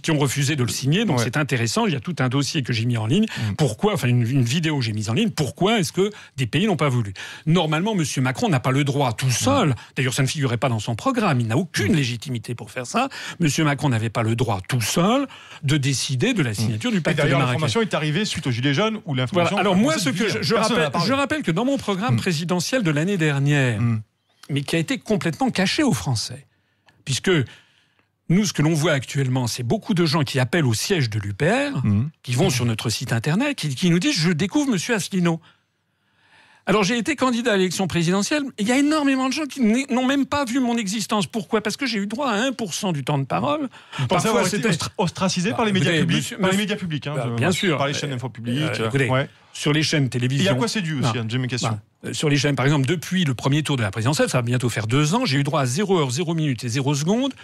qui, ont refusé de le signer, donc c'est intéressant. Il y a tout un dossier que j'ai mis en ligne. Pourquoi, enfin une, une vidéo que j'ai mise en ligne. Pourquoi est-ce que des pays n'ont pas voulu? Normalement, M. Macron n'a pas le droit tout seul. D'ailleurs, ça ne figurait pas dans son programme. Il n'a aucune légitimité pour faire ça. M. Macron n'avait pas le droit tout seul de décider de la signature du Et pacte de Marrakech. l'information est arrivée suite aux Gilets jaunes Voilà. l'information. Alors a moi, ce que je, rappelle, je rappelle que dans mon programme présidentiel de l'année dernière, Mm. mais qui a été complètement caché aux Français, puisque nous, ce que l'on voit actuellement, c'est beaucoup de gens qui appellent au siège de l'UPR, qui vont sur notre site internet, qui, qui nous disent je découvre Monsieur Asselineau. Alors j'ai été candidat à l'élection présidentielle. et Il y a énormément de gens qui n'ont même pas vu mon existence. Pourquoi? Parce que j'ai eu droit à 1% du temps de parole. Vous pensez avoir été ostracisé Bah, par les médias écoutez, publics monsieur- Par les médias publics, hein, Bah, bien sûr. Par les chaînes info publiques. Euh, écoutez, ouais. sur les chaînes Et télévision. à quoi c'est dû aussi hein, Deuxième question. Voilà. Euh, Sur les chaînes, par exemple, depuis le premier tour de la présidentielle, ça va bientôt faire deux ans, j'ai eu droit à 0 heure, 0 minute et 0 seconde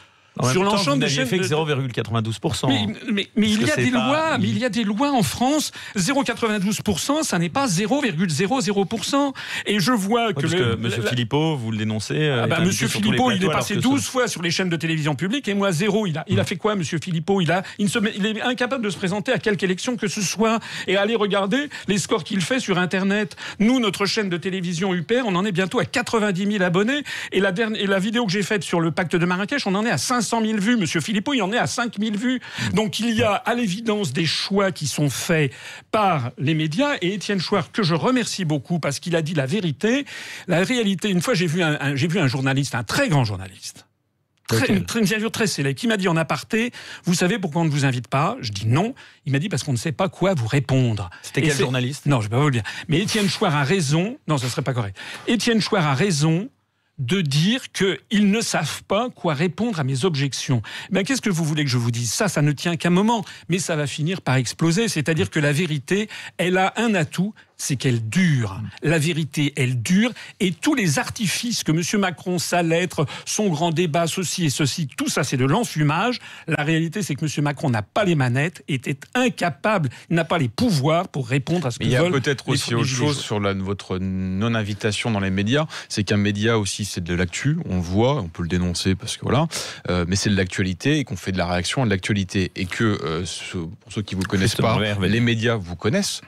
sur l'ensemble des chaînes. fait que 0,92%. Mais, mais, mais il y a des lois, mais il y a des lois en France. 0,92%, ça n'est pas 0,00%. Et je vois que, que M. Philippot, vous le dénoncez. Ah bah, M. Philippot, il est passé 12 fois sur les chaînes de télévision publique et moi zéro. Il a, il a fait quoi, M. Philippot? Il, a, il, se, il est incapable de se présenter à quelque élection que ce soit et aller regarder les scores qu'il fait sur Internet. Nous, notre chaîne de télévision UPR, on en est bientôt à 90 000 abonnés et la, dernière, et la vidéo que j'ai faite sur le pacte de Marrakech, on en est à 500 000 vues. M. Philippot, il en est à 5 000 vues. Donc il y a à l'évidence des choix qui sont faits par les médias et Étienne Chouard, que je remercie beaucoup parce qu'il a dit la vérité. La réalité, une fois, j'ai vu un, j'ai vu un journaliste, un très grand journaliste, Très, une, très, une très célèbre qui m'a dit en aparté Vous savez pourquoi on ne vous invite pas? Je dis non. Il m'a dit Parce qu'on ne sait pas quoi vous répondre. C'était quel journaliste? Non, je ne vais pas vous le dire. Mais Étienne Chouard a raison. Non, ce serait pas correct. Étienne Chouard a raison de dire qu'ils ne savent pas quoi répondre à mes objections. Ben, qu'est-ce que vous voulez que je vous dise? Ça, ça ne tient qu'un moment, mais ça va finir par exploser. C'est-à-dire que la vérité, elle a un atout, c'est qu'elle dure. La vérité, elle dure. Et tous les artifices que M. Macron, sa lettre, son grand débat, ceci et ceci, tout ça, c'est de l'enfumage. La réalité, c'est que M. Macron n'a pas les manettes, était incapable, n'a pas les pouvoirs pour répondre à ce que Il y a peut-être aussi autre chose sur la, votre non-invitation dans les médias. C'est qu'un média aussi, c'est de l'actu. On le voit, on peut le dénoncer parce que voilà. Euh, mais c'est de l'actualité et qu'on fait de la réaction à de l'actualité. Et que, euh, pour ceux qui ne vous connaissent pas, les médias vous connaissent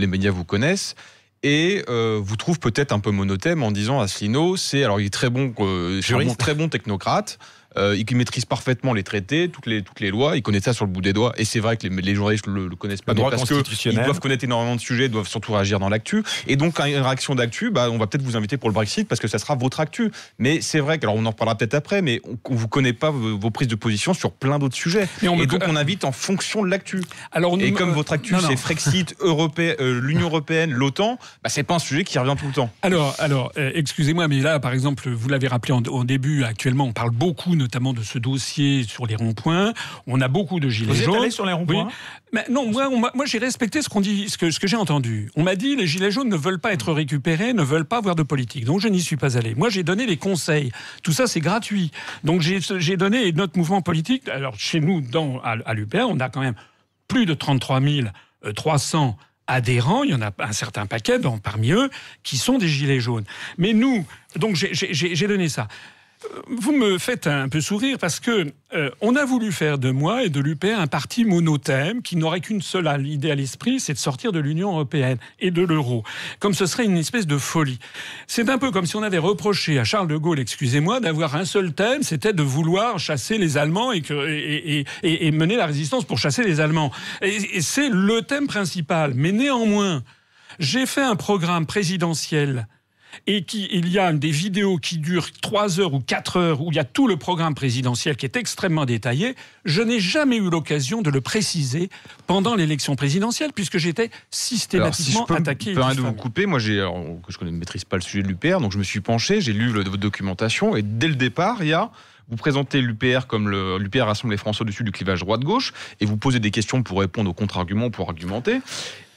les médias vous connaissent et euh, vous trouvent peut-être un peu monothème en disant Asselineau, c'est alors il est très bon, euh, très bon technocrate. Euh, il maîtrise parfaitement les traités, toutes les, toutes les lois, il connaît ça sur le bout des doigts, et c'est vrai que les, les journalistes le, le connaissent pas, le droit parce qu'ils doivent connaître énormément de sujets, doivent surtout réagir dans l'actu, et donc une réaction d'actu, bah, on va peut-être vous inviter pour le Brexit, parce que ça sera votre actu. Mais c'est vrai alors on en reparlera peut-être après, mais on, ne vous connaît pas vos, prises de position sur plein d'autres sujets. et donc on invite en fonction de l'actu. Et comme votre actu, c'est Frexit, <laughs> Europé, euh, l'Union Européenne, l'OTAN, bah, c'est pas un sujet qui revient tout le temps. Alors, alors euh, excusez-moi, mais là, par exemple, vous l'avez rappelé au début, actuellement, on parle beaucoup notamment de ce dossier sur les ronds-points. On a beaucoup de gilets Vous jaunes. Êtes allé sur les ronds-points Mais non, moi, moi j'ai respecté ce qu'on dit, ce que, ce que j'ai entendu. On m'a dit les gilets jaunes ne veulent pas être récupérés, ne veulent pas avoir de politique. Donc je n'y suis pas allé. Moi, j'ai donné les conseils. Tout ça, c'est gratuit. Donc j'ai donné notre mouvement politique. Alors chez nous, dans, à, à l'UPR, on a quand même plus de 33 300 adhérents, il y en a un certain paquet parmi eux qui sont des gilets jaunes. Mais nous, donc j'ai donné ça vous me faites un peu sourire parce que euh, on a voulu faire de moi et de l'UPR un parti monothème qui n'aurait qu'une seule idée à l'esprit, c'est de sortir de l'Union européenne et de l'euro. Comme ce serait une espèce de folie. C'est un peu comme si on avait reproché à Charles de Gaulle, excusez-moi, d'avoir un seul thème, c'était de vouloir chasser les Allemands et, que, et, et, et, mener la résistance pour chasser les Allemands. Et, c'est le thème principal. Mais néanmoins, j'ai fait un programme présidentiel et qu'il y a des vidéos qui durent 3 heures ou 4 heures, où il y a tout le programme présidentiel qui est extrêmement détaillé, je n'ai jamais eu l'occasion de le préciser pendant l'élection présidentielle, puisque j'étais systématiquement alors, si je peux attaqué. de vous couper, moi j'ai, je ne maîtrise pas le sujet de l'UPR, donc je me suis penché, j'ai lu votre documentation, et dès le départ, il y a vous présentez l'UPR comme l'UPR rassemble les Français au-dessus du clivage droite-gauche, et vous posez des questions pour répondre aux contre-arguments, pour argumenter.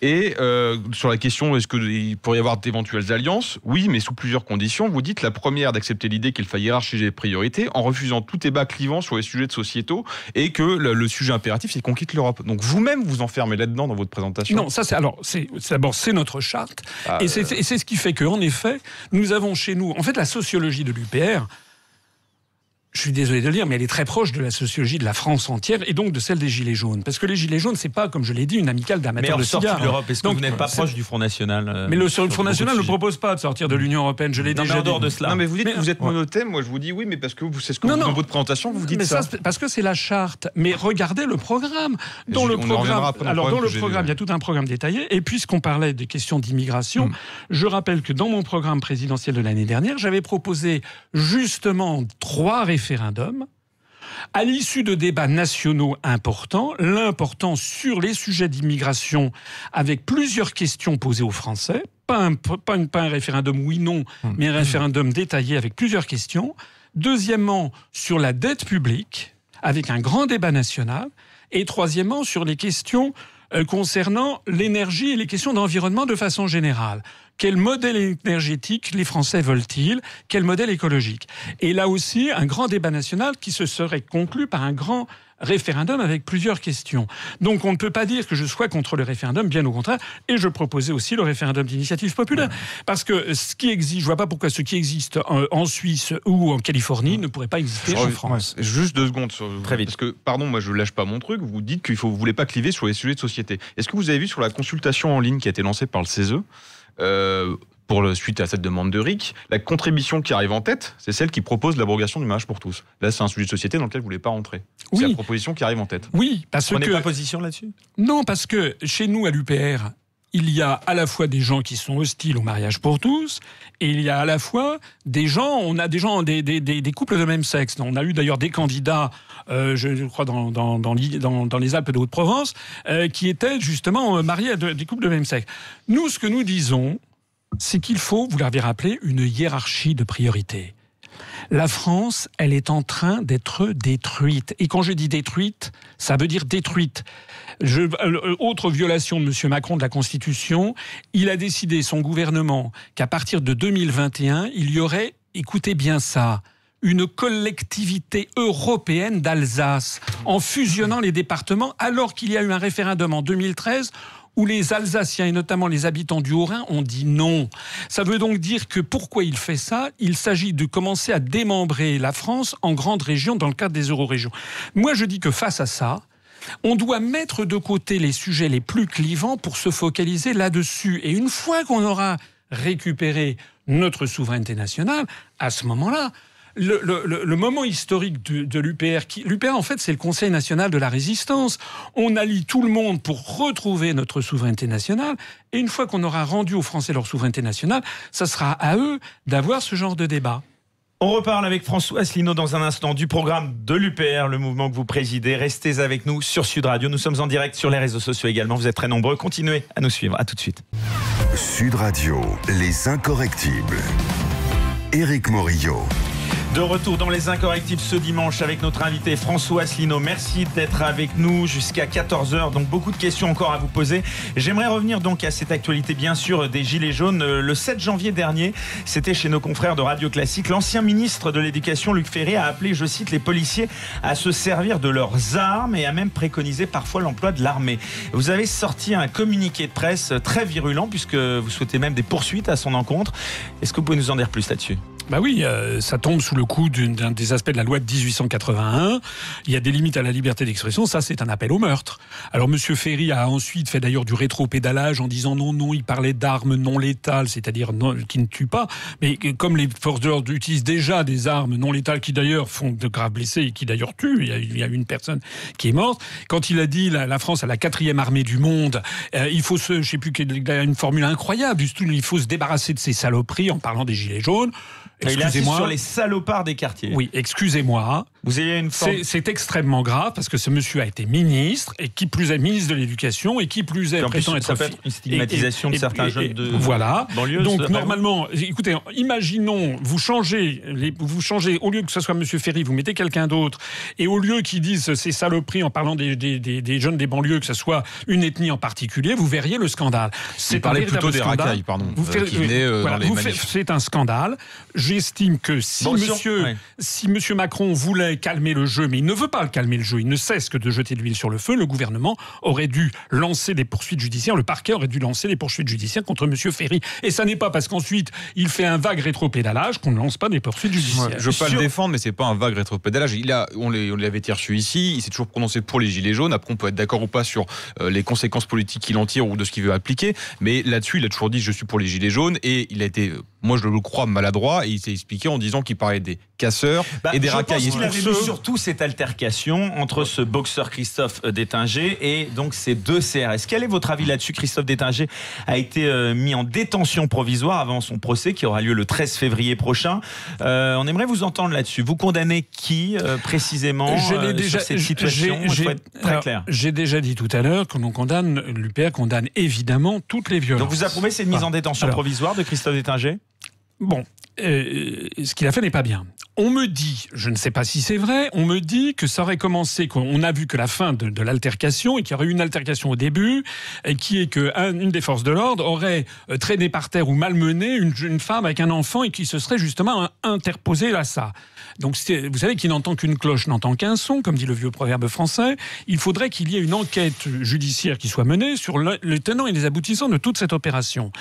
Et euh, sur la question, est-ce qu'il pourrait y avoir d'éventuelles alliances? Oui, mais sous plusieurs conditions. Vous dites la première d'accepter l'idée qu'il faille hiérarchiser les priorités en refusant tout débat clivant sur les sujets de sociétaux et que le, sujet impératif, c'est qu'on quitte l'Europe. Donc vous-même, vous enfermez là-dedans dans votre présentation? Non, ça c'est alors, c'est d'abord c'est notre charte ah, et c'est ce qui fait qu'en effet, nous avons chez nous, en fait, la sociologie de l'UPR je suis désolé de le dire, mais elle est très proche de la sociologie de la France entière et donc de celle des Gilets jaunes. Parce que les Gilets jaunes, c'est pas, comme je l'ai dit, une amicale d'amateurs de cigares. de l'Europe, est-ce que vous n'êtes pas proche du Front National euh, Mais le, Front National ne propose pas de sortir de l'Union Européenne, je l'ai déjà dit. de cela. Non, mais vous dites que vous êtes monothème, moi je vous dis oui, mais parce que vous, c'est ce que vous, dans votre présentation, vous dites mais ça. parce que c'est la charte. Mais regardez le programme. Dans le programme, alors dans le programme, il y a tout un programme détaillé. Et puisqu'on parlait des questions d'immigration, hmm. je rappelle que dans mon programme présidentiel de l'année dernière, j'avais proposé justement trois référendums à l'issue de débats nationaux importants, l'important sur les sujets d'immigration, avec plusieurs questions posées aux Français, pas un, pas un référendum oui-non, hum. mais un référendum détaillé avec plusieurs questions. Deuxièmement, sur la dette publique, avec un grand débat national. Et troisièmement, sur les questions euh, concernant l'énergie et les questions d'environnement de façon générale. Quel modèle énergétique les Français veulent-ils? Quel modèle écologique? Et là aussi, un grand débat national qui se serait conclu par un grand référendum avec plusieurs questions. Donc on ne peut pas dire que je sois contre le référendum, bien au contraire, et je proposais aussi le référendum d'initiative populaire. Parce que ce qui existe, je vois pas pourquoi ce qui existe en, Suisse ou en Californie ne pourrait pas exister en France. Juste deux secondes. Très vite. Parce que, pardon, moi je lâche pas mon truc, vous dites qu'il faut, vous voulez pas cliver sur les sujets de société. Est-ce que vous avez vu sur la consultation en ligne qui a été lancée par le CESE euh, pour le, suite à cette demande de RIC, la contribution qui arrive en tête, c'est celle qui propose l'abrogation du mariage pour tous. Là, c'est un sujet de société dans lequel vous ne voulez pas rentrer. Oui. C'est la proposition qui arrive en tête. Oui, parce On que. pas position là-dessus? Non, parce que chez nous, à l'UPR, il y a à la fois des gens qui sont hostiles au mariage pour tous, et il y a à la fois des gens, on a des gens, des, des, des, couples de même sexe. On a eu d'ailleurs des candidats, euh, je crois, dans, dans, dans, les Alpes de Haute-Provence, euh, qui étaient justement euh, mariés à des couples de même sexe. Nous, ce que nous disons, c'est qu'il faut, vous l'avez rappelé, une hiérarchie de priorités. La France, elle est en train d'être détruite. Et quand je dis détruite, ça veut dire détruite. Autre violation de M. Macron de la Constitution, il a décidé, son gouvernement, qu'à partir de 2021, il y aurait, écoutez bien ça, une collectivité européenne d'Alsace, en fusionnant les départements, alors qu'il y a eu un référendum en 2013 où les Alsaciens et notamment les habitants du Haut-Rhin ont dit non. Ça veut donc dire que pourquoi il fait ça? Il s'agit de commencer à démembrer la France en grandes régions dans le cadre des eurorégions. Moi, je dis que face à ça, on doit mettre de côté les sujets les plus clivants pour se focaliser là-dessus. Et une fois qu'on aura récupéré notre souveraineté nationale, à ce moment-là, le, moment historique de, l'UPR, l'UPR en fait c'est le Conseil national de la résistance. On allie tout le monde pour retrouver notre souveraineté nationale. Et une fois qu'on aura rendu aux Français leur souveraineté nationale, ça sera à eux d'avoir ce genre de débat. On reparle avec François Asselineau dans un instant du programme de l'UPR, le mouvement que vous présidez. Restez avec nous sur Sud Radio. Nous sommes en direct sur les réseaux sociaux également. Vous êtes très nombreux. Continuez à nous suivre. À tout de suite. Sud Radio, les incorrectibles. Éric Morillo. De retour dans les incorrectibles ce dimanche avec notre invité François Asselineau. Merci d'être avec nous jusqu'à 14h. Donc beaucoup de questions encore à vous poser. J'aimerais revenir donc à cette actualité bien sûr des Gilets jaunes. Le 7 janvier dernier, c'était chez nos confrères de Radio Classique. L'ancien ministre de l'Éducation, Luc Ferré, a appelé, je cite, les policiers à se servir de leurs armes et a même préconisé parfois l'emploi de l'armée. Vous avez sorti un communiqué de presse très virulent puisque vous souhaitez même des poursuites à son encontre. Est-ce que vous pouvez nous en dire plus là-dessus? Bah oui, euh, ça tombe sous le coup d'un des aspects de la loi de 1881. Il y a des limites à la liberté d'expression. Ça, c'est un appel au meurtre. Alors, Monsieur Ferry a ensuite fait d'ailleurs du rétro-pédalage en disant non, non, il parlait d'armes non létales, c'est-à-dire qui ne tuent pas. Mais comme les forces de l'ordre utilisent déjà des armes non létales qui d'ailleurs font de graves blessés et qui d'ailleurs tuent, il y, a, une personne qui est morte. Quand il a dit la, France a la quatrième armée du monde, euh, il faut se, je sais plus, il a une formule incroyable. Il faut se débarrasser de ces saloperies en parlant des gilets jaunes. Excusez-moi. sur les salopards des quartiers. Oui, excusez-moi. Vous avez une C'est extrêmement grave parce que ce monsieur a été ministre et qui plus est ministre de l'Éducation et qui plus est prétend être peut une stigmatisation de certains jeunes de voilà. Donc normalement, écoutez, imaginons vous changez, les, vous changez au lieu que ce soit monsieur Ferry, vous mettez quelqu'un d'autre et au lieu qu'ils disent ces saloperies en parlant des, des, des, jeunes des banlieues, que ce soit une ethnie en particulier, vous verriez le scandale. C'est plutôt des racailles, pardon. Vous euh, euh, C'est un scandale. J'estime que si monsieur, si monsieur Macron voulait calmer le jeu, mais il ne veut pas le calmer le jeu. Il ne cesse que de jeter de l'huile sur le feu. Le gouvernement aurait dû lancer des poursuites judiciaires. Le parquet aurait dû lancer des poursuites judiciaires contre M. Ferry. Et ça n'est pas parce qu'ensuite il fait un vague rétropédalage qu'on ne lance pas des poursuites judiciaires. je veux pas le défendre, mais c'est pas un vague rétropédalage. Il a, on l'avait reçu ici. Il s'est toujours prononcé pour les gilets jaunes. Après, on peut être d'accord ou pas sur euh, les conséquences politiques qu'il en tire ou de ce qu'il veut appliquer. Mais là-dessus, il a toujours dit je suis pour les gilets jaunes et il a été, moi je le crois, maladroit et il s'est expliqué en disant qu'il parlait des casseurs bah, et des racailles surtout cette altercation entre ce boxeur Christophe Détinger et donc ces deux CRS. Quel est votre avis là-dessus Christophe Détinger a été euh, mis en détention provisoire avant son procès qui aura lieu le 13 février prochain. Euh, on aimerait vous entendre là-dessus. Vous condamnez qui euh, précisément déjà, sur cette situation très clair. J'ai déjà dit tout à l'heure que l'on condamne, l'UPR condamne évidemment toutes les violences. Donc vous approuvez cette mise en détention provisoire de Christophe Détinger? Bon, euh, ce qu'il a fait n'est pas bien. On me dit, je ne sais pas si c'est vrai, on me dit que ça aurait commencé, qu'on a vu que la fin de, l'altercation, et qu'il y aurait eu une altercation au début, et qui est qu'une des forces de l'ordre aurait euh, traîné par terre ou malmené une jeune femme avec un enfant et qui se serait justement interposé là ça. Donc vous savez qui n'entend qu'une cloche n'entend qu'un son, comme dit le vieux proverbe français. Il faudrait qu'il y ait une enquête judiciaire qui soit menée sur le, tenant et les aboutissants de toute cette opération.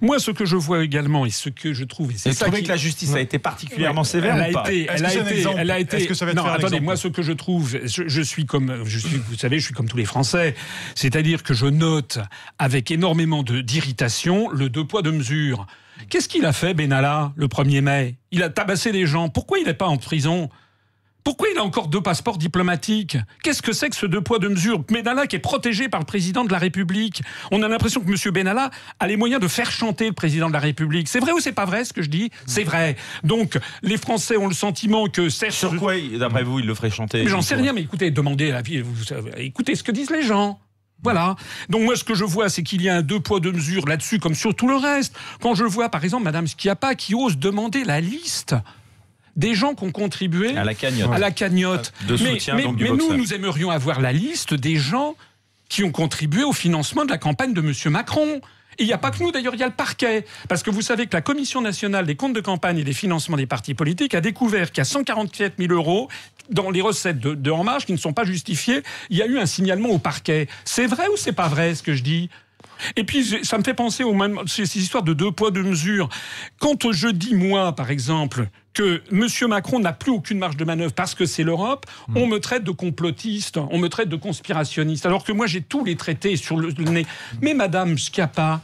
Moi, ce que je vois également et ce que je trouve, c'est ça que la justice a été particulièrement sévère elle ou pas elle a été, elle a été. Que ça va non, attendez, moi, ce que je trouve, je, suis comme, je suis, vous savez, je suis comme tous les Français, c'est-à-dire que je note avec énormément d'irritation le deux poids deux mesures. Qu'est-ce qu'il a fait, Benalla, le 1er mai? Il a tabassé des gens. Pourquoi il n'est pas en prison? Pourquoi il a encore deux passeports diplomatiques? Qu'est-ce que c'est que ce deux poids deux mesures? Benalla qui est protégé par le président de la République. On a l'impression que M. Benalla a les moyens de faire chanter le président de la République. C'est vrai ou c'est pas vrai ce que je dis? C'est vrai. Donc les Français ont le sentiment que certes... Sur quoi, d'après vous, il le ferait chanter J'en sais rien, mais écoutez, demandez la vie. Écoutez ce que disent les gens. Voilà. Donc moi, ce que je vois, c'est qu'il y a un deux poids deux mesures là-dessus, comme sur tout le reste. Quand je vois, par exemple, Madame Schiappa qui ose demander la liste des gens qui ont contribué à la cagnotte. À la cagnotte. De soutien, mais, donc, mais nous, nous aimerions avoir la liste des gens qui ont contribué au financement de la campagne de M. Macron. Il n'y a pas que nous, d'ailleurs, il y a le parquet. Parce que vous savez que la Commission nationale des comptes de campagne et des financements des partis politiques a découvert qu'il y a 147 000 euros dans les recettes de, de En qui ne sont pas justifiées. Il y a eu un signalement au parquet. C'est vrai ou c'est pas vrai ce que je dis? Et puis, ça me fait penser aux ces histoires de deux poids, deux mesures. Quand je dis, moi, par exemple, que M. Macron n'a plus aucune marge de manœuvre parce que c'est l'Europe, hmm. on me traite de complotiste, on me traite de conspirationniste, alors que moi j'ai tous les traités sur le nez. Mais Madame Schiappa,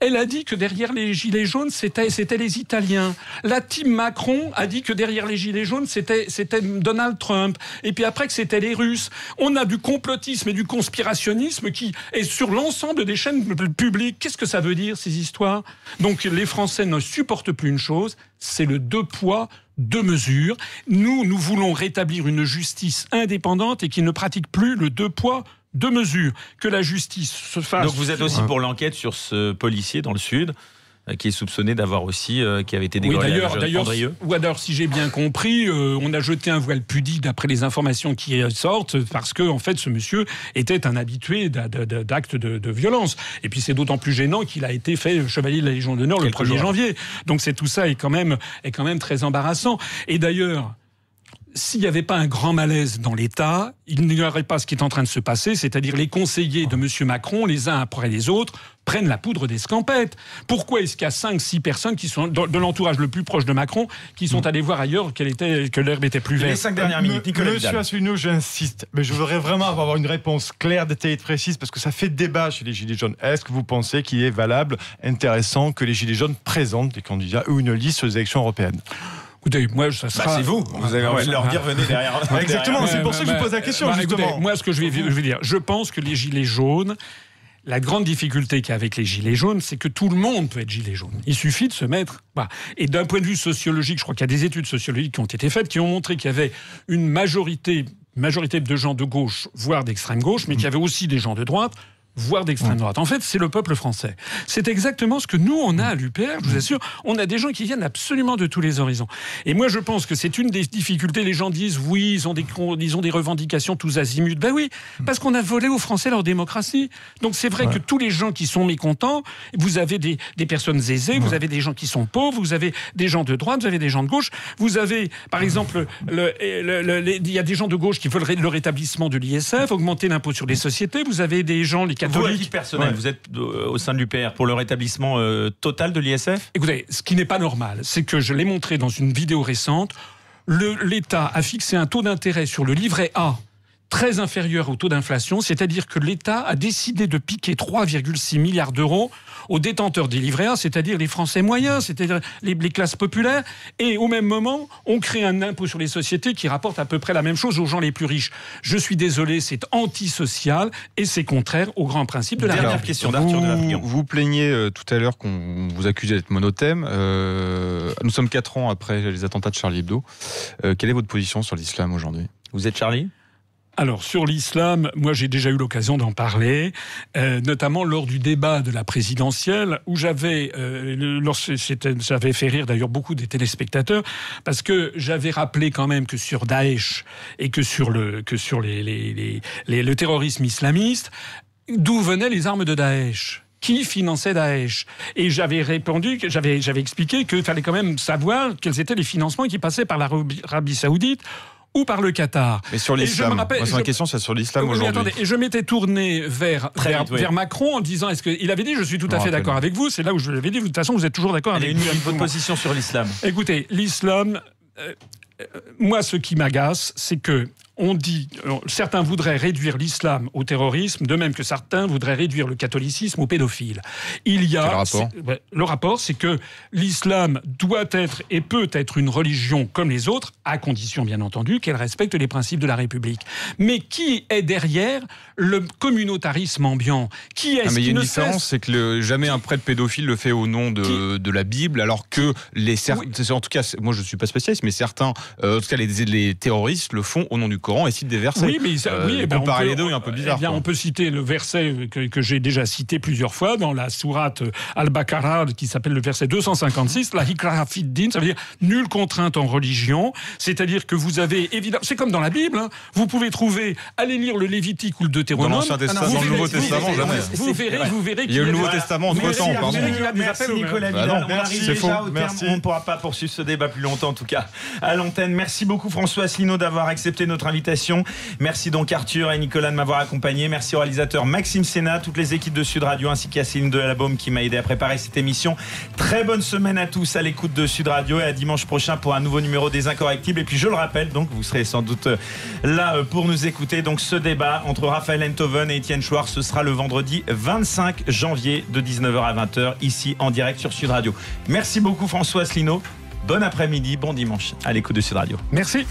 elle a dit que derrière les gilets jaunes, c'était, les Italiens. La team Macron a dit que derrière les gilets jaunes, c'était, c'était Donald Trump. Et puis après que c'était les Russes. On a du complotisme et du conspirationnisme qui est sur l'ensemble des chaînes publiques. Qu'est-ce que ça veut dire, ces histoires? Donc les Français ne supportent plus une chose, c'est le deux poids, deux mesures. Nous, nous voulons rétablir une justice indépendante et qui ne pratique plus le deux poids, deux mesures, que la justice se fasse. Donc vous êtes aussi pour l'enquête sur ce policier dans le Sud euh, qui est soupçonné d'avoir aussi, euh, qui avait été dégagé oui, d'ailleurs, ou alors, si j'ai bien compris, euh, on a jeté un voile pudique d'après les informations qui sortent, parce que en fait, ce monsieur était un habitué d'actes de, violence. Et puis c'est d'autant plus gênant qu'il a été fait chevalier de la Légion d'honneur le 1er janvier. Donc c'est tout ça est quand même est quand même très embarrassant. Et d'ailleurs, s'il n'y avait pas un grand malaise dans l'État, il n'y aurait pas ce qui est en train de se passer, c'est-à-dire les conseillers de M. Macron, les uns après les autres, prennent la poudre d'escampette. Pourquoi est-ce qu'il y a 5 six personnes qui sont de l'entourage le plus proche de Macron qui sont mm. allées voir ailleurs était, que l'herbe était plus verte? Les cinq dernières minutes, Nicolas Monsieur Asselineau, j'insiste, mais je voudrais vraiment avoir une réponse claire, détaillée, précise, parce que ça fait débat chez les Gilets jaunes. Est-ce que vous pensez qu'il est valable, intéressant que les Gilets jaunes présentent des candidats ou une liste aux élections européennes? Écoutez, moi, ça sera. Bah, c'est vous. Vous avez envie de leur dire, venez derrière. <laughs> Exactement. C'est pour ça que je vous pose la question, bah, justement. moi, ce que je vais, je vais dire, je pense que les gilets jaunes. La grande difficulté qu'il y a avec les gilets jaunes, c'est que tout le monde peut être gilet jaune. Il suffit de se mettre. Et d'un point de vue sociologique, je crois qu'il y a des études sociologiques qui ont été faites qui ont montré qu'il y avait une majorité, majorité de gens de gauche, voire d'extrême gauche, mais qu'il y avait aussi des gens de droite voire d'extrême droite. En fait, c'est le peuple français. C'est exactement ce que nous, on a à l'UPR, je vous assure. On a des gens qui viennent absolument de tous les horizons. Et moi, je pense que c'est une des difficultés. Les gens disent, oui, ils ont des, ils ont des revendications tous azimuts. Ben oui, parce qu'on a volé aux Français leur démocratie. Donc c'est vrai que tous les gens qui sont mécontents, vous avez des, des personnes aisées, vous avez des gens qui sont pauvres, vous avez des gens de droite, vous avez des gens de gauche. Vous avez, par exemple, il y a des gens de gauche qui veulent le rétablissement de l'ISF, augmenter l'impôt sur les sociétés. Vous avez des gens, les vous, êtes euh, au sein de l'UPR pour le rétablissement euh, total de l'ISF Écoutez, ce qui n'est pas normal, c'est que je l'ai montré dans une vidéo récente. L'État a fixé un taux d'intérêt sur le livret A très inférieur au taux d'inflation, c'est-à-dire que l'État a décidé de piquer 3,6 milliards d'euros aux détenteurs des livrets A, c'est-à-dire les Français moyens, c'est-à-dire les, classes populaires, et au même moment, on crée un impôt sur les sociétés qui rapporte à peu près la même chose aux gens les plus riches. Je suis désolé, c'est antisocial et c'est contraire au grand principe de la Dernière question d'Arthur Vous, vous plaignez euh, tout à l'heure qu'on vous accusait d'être monothème. Euh, nous sommes quatre ans après les attentats de Charlie Hebdo. Euh, quelle est votre position sur l'islam aujourd'hui? Vous êtes Charlie? Alors sur l'islam, moi j'ai déjà eu l'occasion d'en parler, euh, notamment lors du débat de la présidentielle où j'avais, euh, j'avais fait rire d'ailleurs beaucoup des téléspectateurs parce que j'avais rappelé quand même que sur Daesh et que sur le que sur les, les, les, le terrorisme islamiste, d'où venaient les armes de Daesh? Qui finançait Daesh? Et j'avais répondu, j'avais expliqué qu'il fallait quand même savoir quels étaient les financements qui passaient par l'Arabie Saoudite ou par le Qatar. Mais sur l'islam, ma question c'est sur l'islam aujourd'hui. et je m'étais tourné vers, vers, Macron en disant, est-ce qu'il avait dit, je suis tout à fait d'accord avec vous, c'est là où je l'avais dit, de toute façon vous êtes toujours d'accord avec une, votre position sur l'islam. Écoutez, l'islam, euh, euh, moi ce qui m'agace, c'est que on dit, certains voudraient réduire l'islam au terrorisme, de même que certains voudraient réduire le catholicisme aux pédophiles. Il y a le rapport, le rapport, c'est que l'islam doit être et peut être une religion comme les autres, à condition bien entendu qu'elle respecte les principes de la République. Mais qui est derrière le communautarisme ambiant? Qui est-ce ah, qui Il y a une différence, c'est que jamais un prêtre pédophile le fait au nom de, de la Bible, alors que les en tout cas, moi je suis pas spécialiste, mais certains, euh, en tout cas les, les terroristes le font au nom du et cite des versets. Oui, mais euh, oui, ben comparer les deux est un peu bizarre. Eh bien, on peut citer le verset que, j'ai déjà cité plusieurs fois dans la sourate Al-Baqarah qui s'appelle le verset 256, la din, ça veut dire nulle contrainte en religion, c'est-à-dire que vous avez évidemment, c'est comme dans la Bible, hein. vous pouvez trouver, allez lire le Lévitique ou le Deutéronome. Dans l'Ancien Testament, dans le Nouveau Testament, jamais. Vous verrez, vous verrez. Il y a le Nouveau Testament entre temps, pardon. Merci Nicolas bah Vidal. On arrive déjà au terme. On ne pourra pas poursuivre ce débat plus longtemps, en tout cas, à l'antenne. Merci beaucoup François Asselineau d'avoir accepté notre invitation. Merci donc Arthur et Nicolas de m'avoir accompagné. Merci au réalisateur Maxime Sénat, toutes les équipes de Sud Radio ainsi qu'à Céline de Baume qui m'a aidé à préparer cette émission. Très bonne semaine à tous à l'écoute de Sud Radio et à dimanche prochain pour un nouveau numéro des Incorrectibles. Et puis je le rappelle, donc vous serez sans doute euh, là euh, pour nous écouter. Donc ce débat entre Raphaël Enthoven et Étienne Chouard, ce sera le vendredi 25 janvier de 19h à 20h ici en direct sur Sud Radio. Merci beaucoup François Asselineau. Bon après-midi, bon dimanche à l'écoute de Sud Radio. Merci.